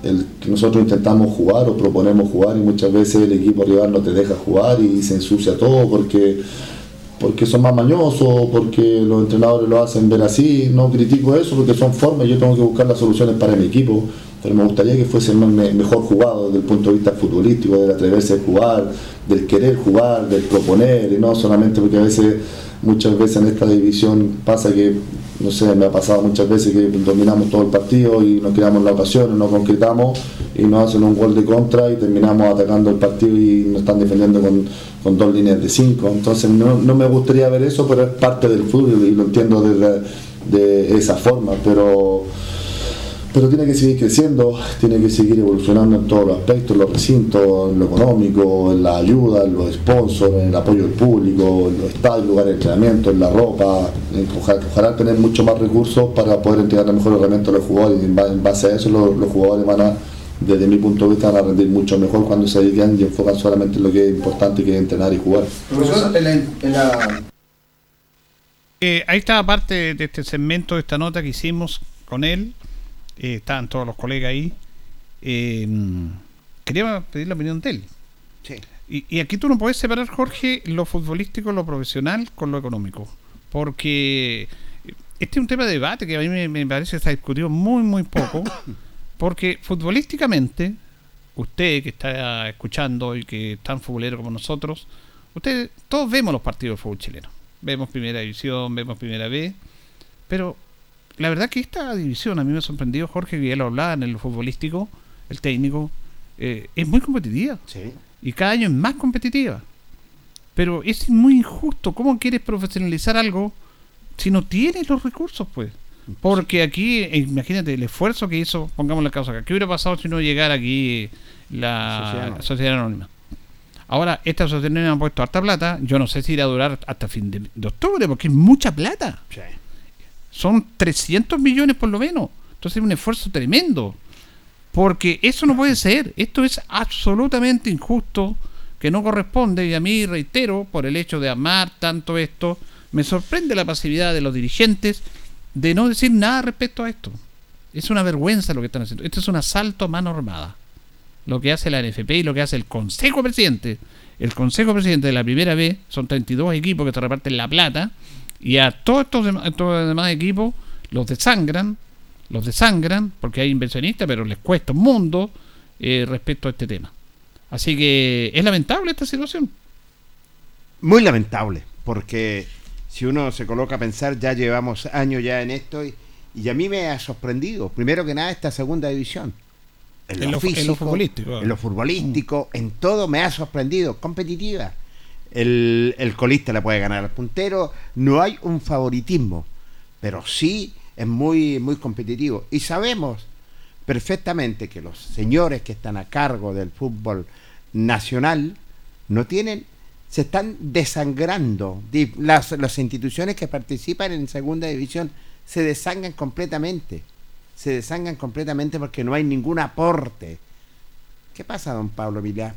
el que nosotros intentamos jugar o proponemos jugar y muchas veces el equipo rival no te deja jugar y se ensucia todo porque porque son más mañosos, porque los entrenadores lo hacen ver así, no critico eso porque son formas, yo tengo que buscar las soluciones para mi equipo, pero me gustaría que fuese me- me- mejor jugado desde el punto de vista futbolístico, del atreverse a jugar, del querer jugar, del proponer, y no solamente porque a veces, muchas veces en esta división pasa que, no sé, me ha pasado muchas veces que dominamos todo el partido y nos creamos la ocasión, no concretamos y nos hacen un gol de contra y terminamos atacando el partido y nos están defendiendo con, con dos líneas de cinco. Entonces no, no me gustaría ver eso, pero es parte del fútbol y lo entiendo de, de esa forma, pero pero tiene que seguir creciendo, tiene que seguir evolucionando en todos los aspectos, en los recintos, en lo económico, en la ayuda, en los sponsors, en el apoyo del público, en los estadios, lugares de entrenamiento, en la ropa, en- ojalá, ojalá tener mucho más recursos para poder entregar la mejor herramienta a los jugadores y en ba- en base a eso los, los jugadores van a, desde mi punto de vista, van a rendir mucho mejor cuando se dedican y enfocan solamente en lo que es importante que es entrenar y jugar. Profesor, en la, en la- Eh, ahí estaba parte de este segmento, de esta nota que hicimos con él. Eh, estaban todos los colegas ahí. Eh, quería pedir la opinión de él. Y, y aquí tú no puedes separar, Jorge, lo futbolístico, lo profesional con lo económico. Porque este es un tema de debate que a mí me, me parece que está discutido muy, muy poco. Porque futbolísticamente usted que está escuchando y que es tan futbolero como nosotros, ustedes todos vemos los partidos de fútbol chileno. Vemos primera división, vemos primera B, pero la verdad que esta división a mí me ha sorprendido, Jorge, que ya lo hablaba en el futbolístico, el técnico, eh, es muy competitiva. Y cada año es más competitiva. Pero es muy injusto. ¿Cómo quieres profesionalizar algo si no tienes los recursos, pues? Porque aquí, eh, imagínate el esfuerzo que hizo, pongamos la causa acá. ¿Qué hubiera pasado si no llegara aquí la Sociedad Anónima? Ahora, esta Sociedad Anónima ha puesto harta plata. Yo no sé si irá a durar hasta fin de, de octubre, porque es mucha plata. Son 300 millones por lo menos. Entonces es un esfuerzo tremendo. Porque eso no puede ser. Esto es absolutamente injusto, que no corresponde. Y a mí, reitero, por el hecho de amar tanto esto, me sorprende la pasividad de los dirigentes de no decir nada respecto a esto. Es una vergüenza lo que están haciendo. Esto es un asalto a mano armada. Lo que hace la NFP y lo que hace el Consejo Presidente. El Consejo Presidente de la primera vez son 32 equipos que te reparten la plata y a todos estos, dem- estos demás equipos los desangran, los desangran porque hay inversionistas, pero les cuesta un mundo eh, respecto a este tema. Así que es lamentable esta situación. Muy lamentable, porque si uno se coloca a pensar, ya llevamos años ya en esto y, y a mí me ha sorprendido, primero que nada, esta segunda división. En, En lo, lo fu- en lo físico, futbolístico. en lo futbolístico, en todo me ha sorprendido, competitiva. El, el colista le puede ganar al puntero, no hay un favoritismo, pero sí es muy, muy competitivo. Y sabemos perfectamente que los señores que están a cargo del fútbol nacional no tienen, se están desangrando. Las, las instituciones que participan en segunda división se desangran completamente. Se desangran completamente porque no hay ningún aporte. ¿Qué pasa, don Pablo Milá?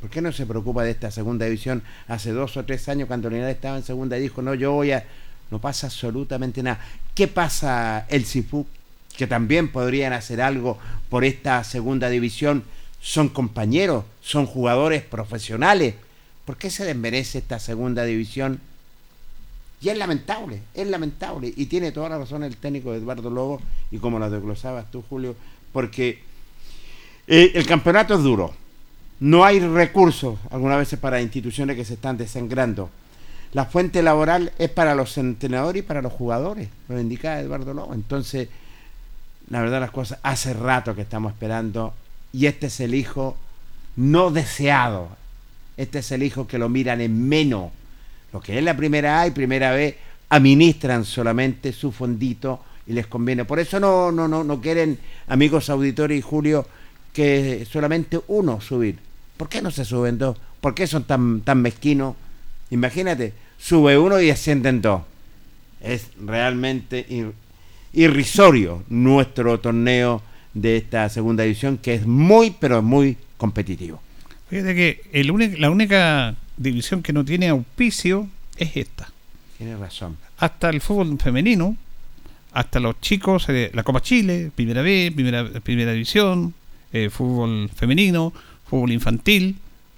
¿Por qué no se preocupa de esta segunda división hace dos o tres años cuando Linares estaba en segunda y dijo, no, yo voy a... No pasa absolutamente nada. ¿Qué pasa el CIFU? Que también podrían hacer algo por esta segunda división. Son compañeros, son jugadores profesionales. ¿Por qué se desmerece esta segunda división? Y es lamentable, es lamentable. Y tiene toda la razón el técnico Eduardo Lobo, y como lo desglosabas tú, Julio, porque eh, el campeonato es duro. No hay recursos algunas veces para instituciones que se están desangrando. La fuente laboral es para los entrenadores y para los jugadores, lo indicaba Eduardo Lobo. Entonces, la verdad las cosas, hace rato que estamos esperando y este es el hijo no deseado. Este es el hijo que lo miran en menos. Lo que es la primera A y primera B administran solamente su fondito y les conviene. Por eso no, no, no, no quieren, amigos auditores y Julio, que solamente uno subir. ¿Por qué no se suben dos? ¿Por qué son tan, tan mezquinos? Imagínate, sube uno y ascienden dos. Es realmente ir- irrisorio nuestro torneo de esta segunda división, que es muy, pero muy competitivo. Fíjate que el la única división que no tiene auspicio es esta. Tienes razón. Hasta el fútbol femenino, hasta los chicos, eh, la Copa Chile, Primera B, Primera, primera División, eh, fútbol femenino, fútbol infantil,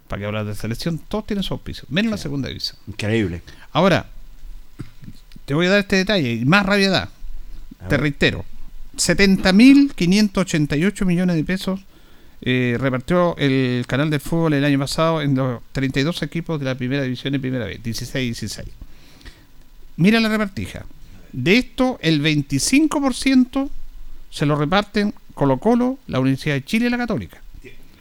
para que hablar de selección, todos tienen su auspicio, menos la segunda división. Increíble. Ahora, te voy a dar este detalle, y más rabia A Te ver. reitero, 70.588 millones de pesos eh, repartió el canal del fútbol el año pasado en los 32 equipos de la primera división y primera vez, 16-16. Mira la repartija. De esto, el 25% se lo reparten Colo Colo, la Universidad de Chile y la Católica.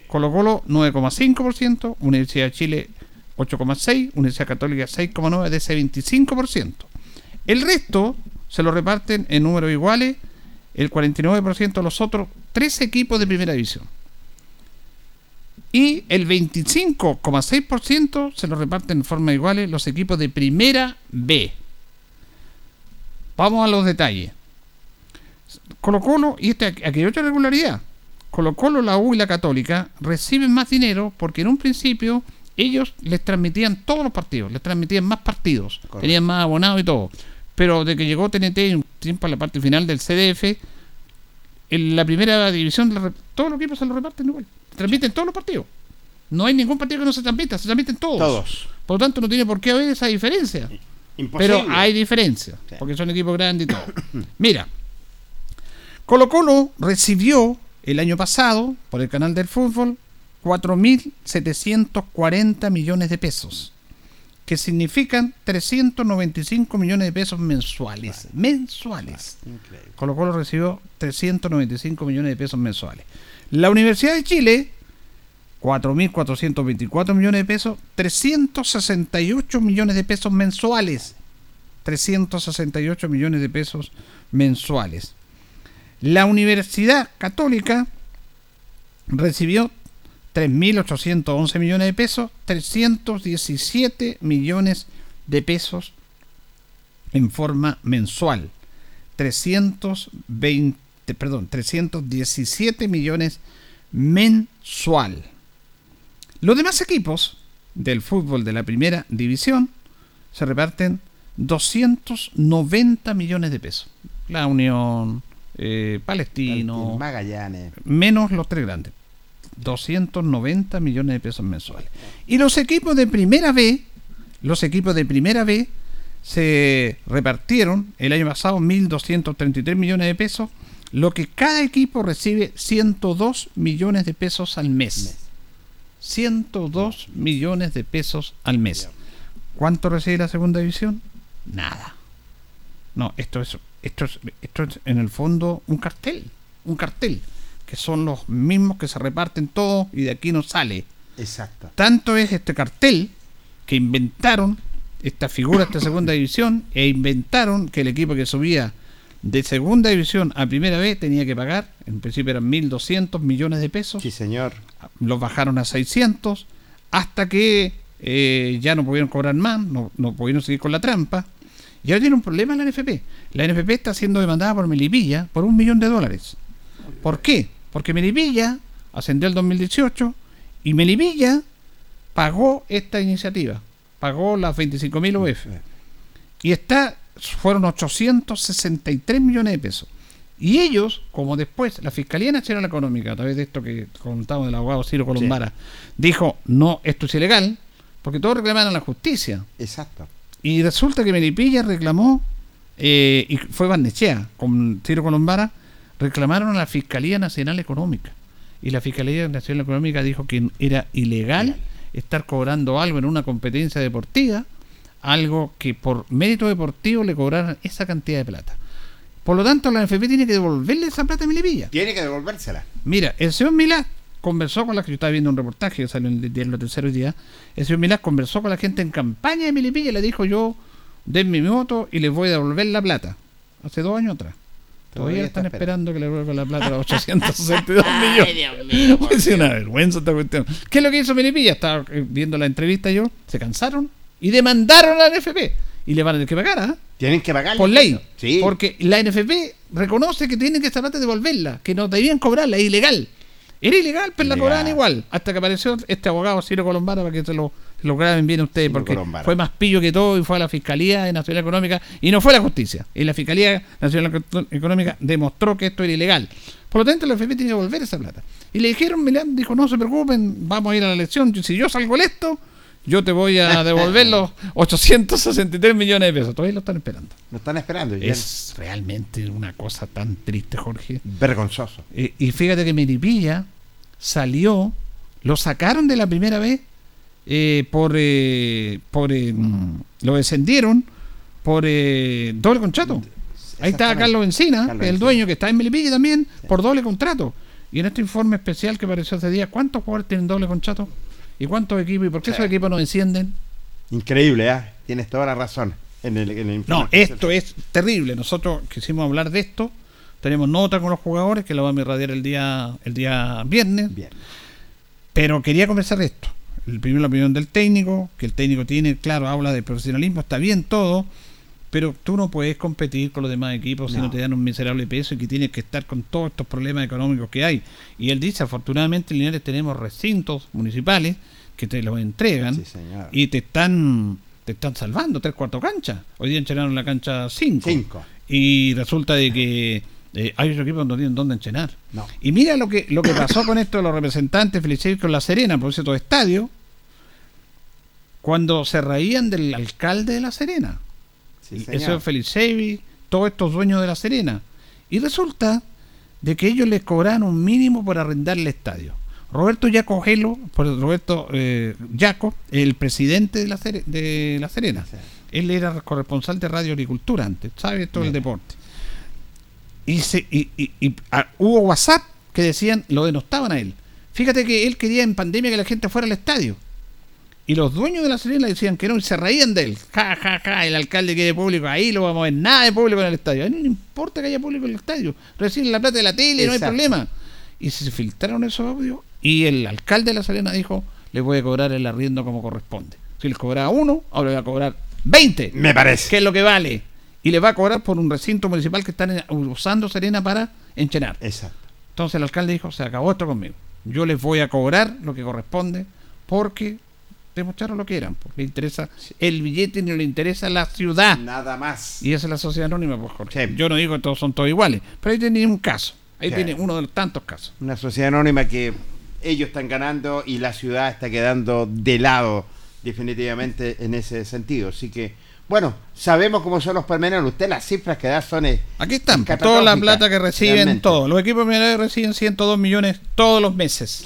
Colo Colo 9,5%, Universidad de Chile 8,6%, Universidad Católica 6,9% de ese 25%. El resto se lo reparten en números iguales el 49% de los otros tres equipos de primera división. Y el 25,6% se lo reparten en forma iguales los equipos de primera B. Vamos a los detalles. Colo Colo, y este, aquí hay otra regularidad. Colo Colo, la U y la Católica reciben más dinero porque en un principio ellos les transmitían todos los partidos, les transmitían más partidos, tenían más abonados y todo. Pero de que llegó TNT tiempo a la parte final del CDF, en la primera división todos los equipos se lo reparten igual. Transmiten todos los partidos. No hay ningún partido que no se transmita, se transmiten todos. Todos. Por lo tanto, no tiene por qué haber esa diferencia. Imposible. Pero hay diferencia, porque son equipos grandes y todo. Mira, Colo Colo recibió el año pasado, por el canal del fútbol, 4.740 millones de pesos, que significan 395 millones de pesos mensuales. Mensuales. Colo Colo recibió 395 millones de pesos mensuales. La Universidad de Chile, 4.424 millones de pesos, 368 millones de pesos mensuales. 368 millones de pesos mensuales. La Universidad Católica recibió 3.811 millones de pesos, 317 millones de pesos en forma mensual. 320, perdón, 317 millones mensual. Los demás equipos del fútbol de la primera división se reparten 290 millones de pesos. La Unión, eh, Palestino, Magallanes. menos los tres grandes. 290 millones de pesos mensuales. Y los equipos de primera B, los equipos de primera B se repartieron el año pasado 1.233 millones de pesos, lo que cada equipo recibe 102 millones de pesos al mes. 102 millones de pesos al mes. ¿Cuánto recibe la segunda división? Nada. No, esto es, esto es, esto es en el fondo un cartel. Un cartel. Que son los mismos que se reparten todos y de aquí no sale. Exacto. Tanto es este cartel que inventaron esta figura, esta segunda división, e inventaron que el equipo que subía de segunda división a primera vez tenía que pagar, en principio eran 1.200 millones de pesos. Sí, señor. Los bajaron a 600 hasta que eh, ya no pudieron cobrar más, no, no pudieron seguir con la trampa. Y ahora tiene un problema la NFP. La NFP está siendo demandada por Melipilla por un millón de dólares. ¿Por qué? Porque Melipilla ascendió el 2018 y Melipilla pagó esta iniciativa. Pagó las 25.000 UF. Y está, fueron 863 millones de pesos. Y ellos, como después la Fiscalía Nacional Económica, a través de esto que contamos del abogado Ciro Colombara, dijo, no, esto es ilegal, porque todos reclamaron a la justicia. Exacto. Y resulta que Melipilla reclamó, eh, y fue Barnechea con Ciro Colombara, reclamaron a la Fiscalía Nacional Económica. Y la Fiscalía Nacional Económica dijo que era ilegal estar cobrando algo en una competencia deportiva, algo que por mérito deportivo le cobraran esa cantidad de plata. Por lo tanto, la NFP tiene que devolverle esa plata a Melipilla. Tiene que devolvérsela. Mira, el señor Milá conversó con la que yo estaba viendo un reportaje que salió en el diario Los Terceros Días. El señor Milá conversó con la gente en campaña de Melipilla y le dijo: Yo denme mi voto y les voy a devolver la plata. Hace dos años atrás. Todavía, Todavía están está esperando que le devuelvan la plata a los 862 Ay, millones. Mío, Es una vergüenza esta cuestión. ¿Qué es lo que hizo Melipilla? Estaba eh, viendo la entrevista yo. Se cansaron y demandaron a la NFP. Y le van a tener que pagar, ¿ah? Tienen que pagarle. Por ley. Sí. Porque la NFP reconoce que tienen que esa plata devolverla, que no debían cobrarla, es ilegal. Era ilegal, pero la Ilegal. cobraban igual. Hasta que apareció este abogado Ciro Colombara para que se lo, lo graben bien ustedes, porque Colombara. fue más pillo que todo y fue a la Fiscalía Nacional Económica y no fue a la justicia. Y la Fiscalía Nacional Económica demostró que esto era ilegal. Por lo tanto, la FP tiene que devolver esa plata. Y le dijeron, Milán dijo, no se preocupen, vamos a ir a la elección. Si yo salgo electo, yo te voy a devolver los 863 millones de pesos. Todavía lo están esperando. Lo están esperando. ya. Es realmente una cosa tan triste, Jorge. vergonzoso. Y fíjate que Melipilla salió, lo sacaron de la primera vez eh, por, eh, por eh, mm, lo descendieron por eh, doble contrato. Ahí está. Carlos Encina, Carlos el Encina. dueño que está en Melipilla también, por doble contrato. Y en este informe especial que apareció hace días, ¿cuántos jugadores tienen doble contrato? ¿Y cuántos equipos? ¿Y por qué esos equipos no descienden? Increíble, ¿ah? Tienes toda la razón. En el, en el No, esto es terrible. Nosotros quisimos hablar de esto. Tenemos nota con los jugadores que lo vamos a irradiar el día, el día viernes. Pero quería conversar de esto. El primero la opinión del técnico, que el técnico tiene, claro, habla de profesionalismo, está bien todo, pero tú no puedes competir con los demás equipos si No. te dan un miserable peso y que tienes que estar con todos estos problemas económicos que hay. Y él dice, afortunadamente en Linares tenemos recintos municipales que te los entregan Sí, y te están te están salvando tres cuartos cancha. Hoy día enchenaron la cancha 5. Cinco. Y resulta de que eh, hay otros equipos que no tienen dónde enchenar. No. Y mira lo que lo que pasó con esto de los representantes Felicevi con La Serena, por cierto, estadio, cuando se reían del alcalde de La Serena. Sí, el señor. señor Felicevi, todos estos dueños de La Serena. Y resulta de que ellos les cobraban un mínimo por arrendar el estadio. Roberto Yaco Gelo, por Roberto eh, Yaco, el presidente de la, Sere- de la Serena. Él era corresponsal de Radio Agricultura antes, sabe todo el deporte. Y, se, y, y- y, ah, hubo WhatsApp que decían, lo denostaban a él. Fíjate que él quería en pandemia que la gente fuera al estadio. Y los dueños de la Serena decían que no, y se reían de él. Ja, ja, ja, el alcalde quiere público, ahí lo vamos a ver, nada de público en el estadio. A no importa que haya público en el estadio. Reciben la plata de la tele, no hay problema. Y se filtraron esos audios y el alcalde de la Serena dijo, le voy a cobrar el arriendo como corresponde. Si les cobraba uno, ahora le va a cobrar 20. Me parece. Que es lo que vale. Y le va a cobrar por un recinto municipal que están eh, usando Serena para enchenar. Exacto. Entonces el alcalde dijo, se acabó esto conmigo. Yo les voy a cobrar lo que corresponde porque demostraron lo que eran. Porque le interesa el billete ni le interesa la ciudad. Nada más. Y esa es la sociedad anónima, pues Jorge. Yo no digo que todos son todos iguales, pero ahí tiene un caso. Ahí Sí. tiene uno de los tantos casos. Una sociedad anónima que ellos están ganando y la ciudad está quedando de lado definitivamente en ese sentido. Así que, bueno, sabemos cómo son los pormenores. Usted las cifras que da son... Aquí están, pues, toda la plata que reciben, realmente. todos. Los equipos B reciben 102 millones todos los meses.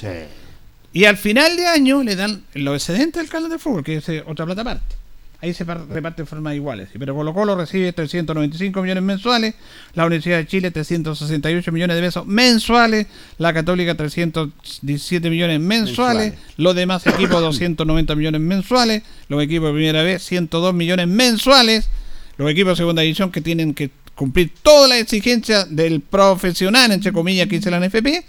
Y al final de año le dan los excedentes del canal de fútbol, que es eh, otra plata aparte. Ahí se par- reparte de forma iguales. Sí, Pero Colo Colo recibe 395 millones mensuales, la Universidad de Chile 368 millones de pesos mensuales, la Católica 317 millones mensuales, Mensuales. los demás equipos 290 millones mensuales, los equipos de primera vez 102 millones mensuales, los equipos de segunda división que tienen que cumplir todas las exigencias del profesional, entre comillas, que dice la NFP,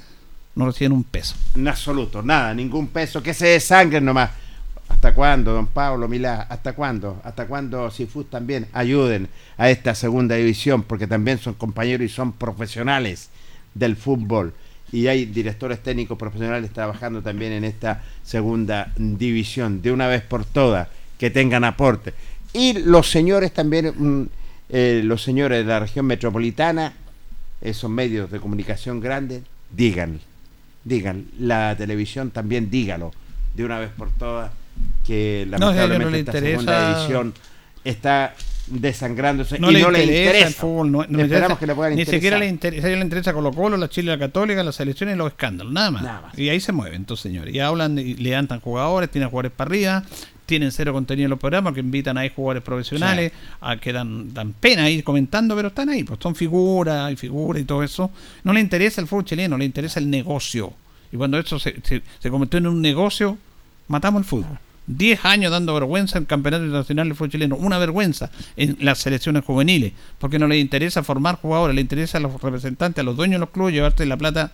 no reciben un peso. En absoluto, nada, ningún peso, que se desangren nomás. ¿Hasta cuándo, don Pablo Milá? ¿Hasta cuándo? ¿Hasta cuándo Cifus también ayuden a esta segunda división? Porque también son compañeros y son profesionales del fútbol. Y hay directores técnicos profesionales trabajando también en esta segunda división. De una vez por todas, que tengan aporte. Y los señores también, mm, eh, los señores de la región metropolitana, esos medios de comunicación grandes, digan, digan, la televisión también dígalo, de una vez por todas, que No, ellos no lamentablemente le esta interesa- segunda edición está desangrándose No y le no le interesa, interesa. el fútbol, no, no Esperamos interesa- que le puedan ni interesar. siquiera le interesa, le interesa Colo Colo, la Chile, la Católica, las selecciones y los escándalos, nada más. Y ahí se mueven, entonces señores. Y hablan, y levantan jugadores, tienen jugadores para arriba, tienen cero contenido en los programas, que invitan a ahí jugadores profesionales, a que dan, dan pena ir comentando, pero están ahí, pues son figuras y figuras y todo eso. No le interesa el fútbol chileno, le interesa el negocio. Y cuando eso se, se, se convirtió en un negocio, matamos el fútbol. 10 años dando vergüenza en el Campeonato Internacional de Fútbol Chileno, una vergüenza en las selecciones juveniles, porque no les interesa formar jugadores, le interesa a los representantes, a los dueños de los clubes, llevarte la plata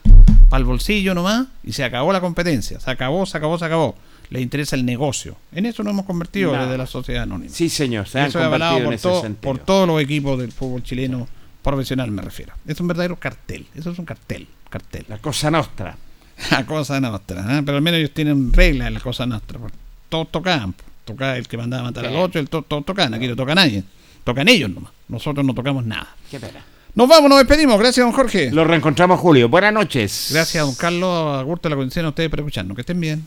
para el bolsillo nomás y se acabó la competencia, se acabó, se acabó, se acabó. Le interesa el negocio. En eso nos hemos convertido desde la sociedad anónima. Sí, señor, se han Eso convertido en por, ese todo- sentido. por todos los equipos del fútbol chileno profesional, me refiero. Es un verdadero cartel. Eso es un cartel. cartel. La cosa nostra. La cosa nostra. ¿eh? Pero al menos ellos tienen reglas en la cosa nostra. pues. Todos tocaban. pues. Tocaba el que mandaba a matar al Sí. otro, el to- todos tocaban. Aquí no toca nadie. Tocan ellos nomás. Nosotros no tocamos nada. Qué pena. Nos vamos, nos despedimos. Gracias, don Jorge. Lo reencontramos, Julio. Buenas noches. Gracias, don Carlos. A gusto de la condición a ustedes por escucharnos. Que estén bien.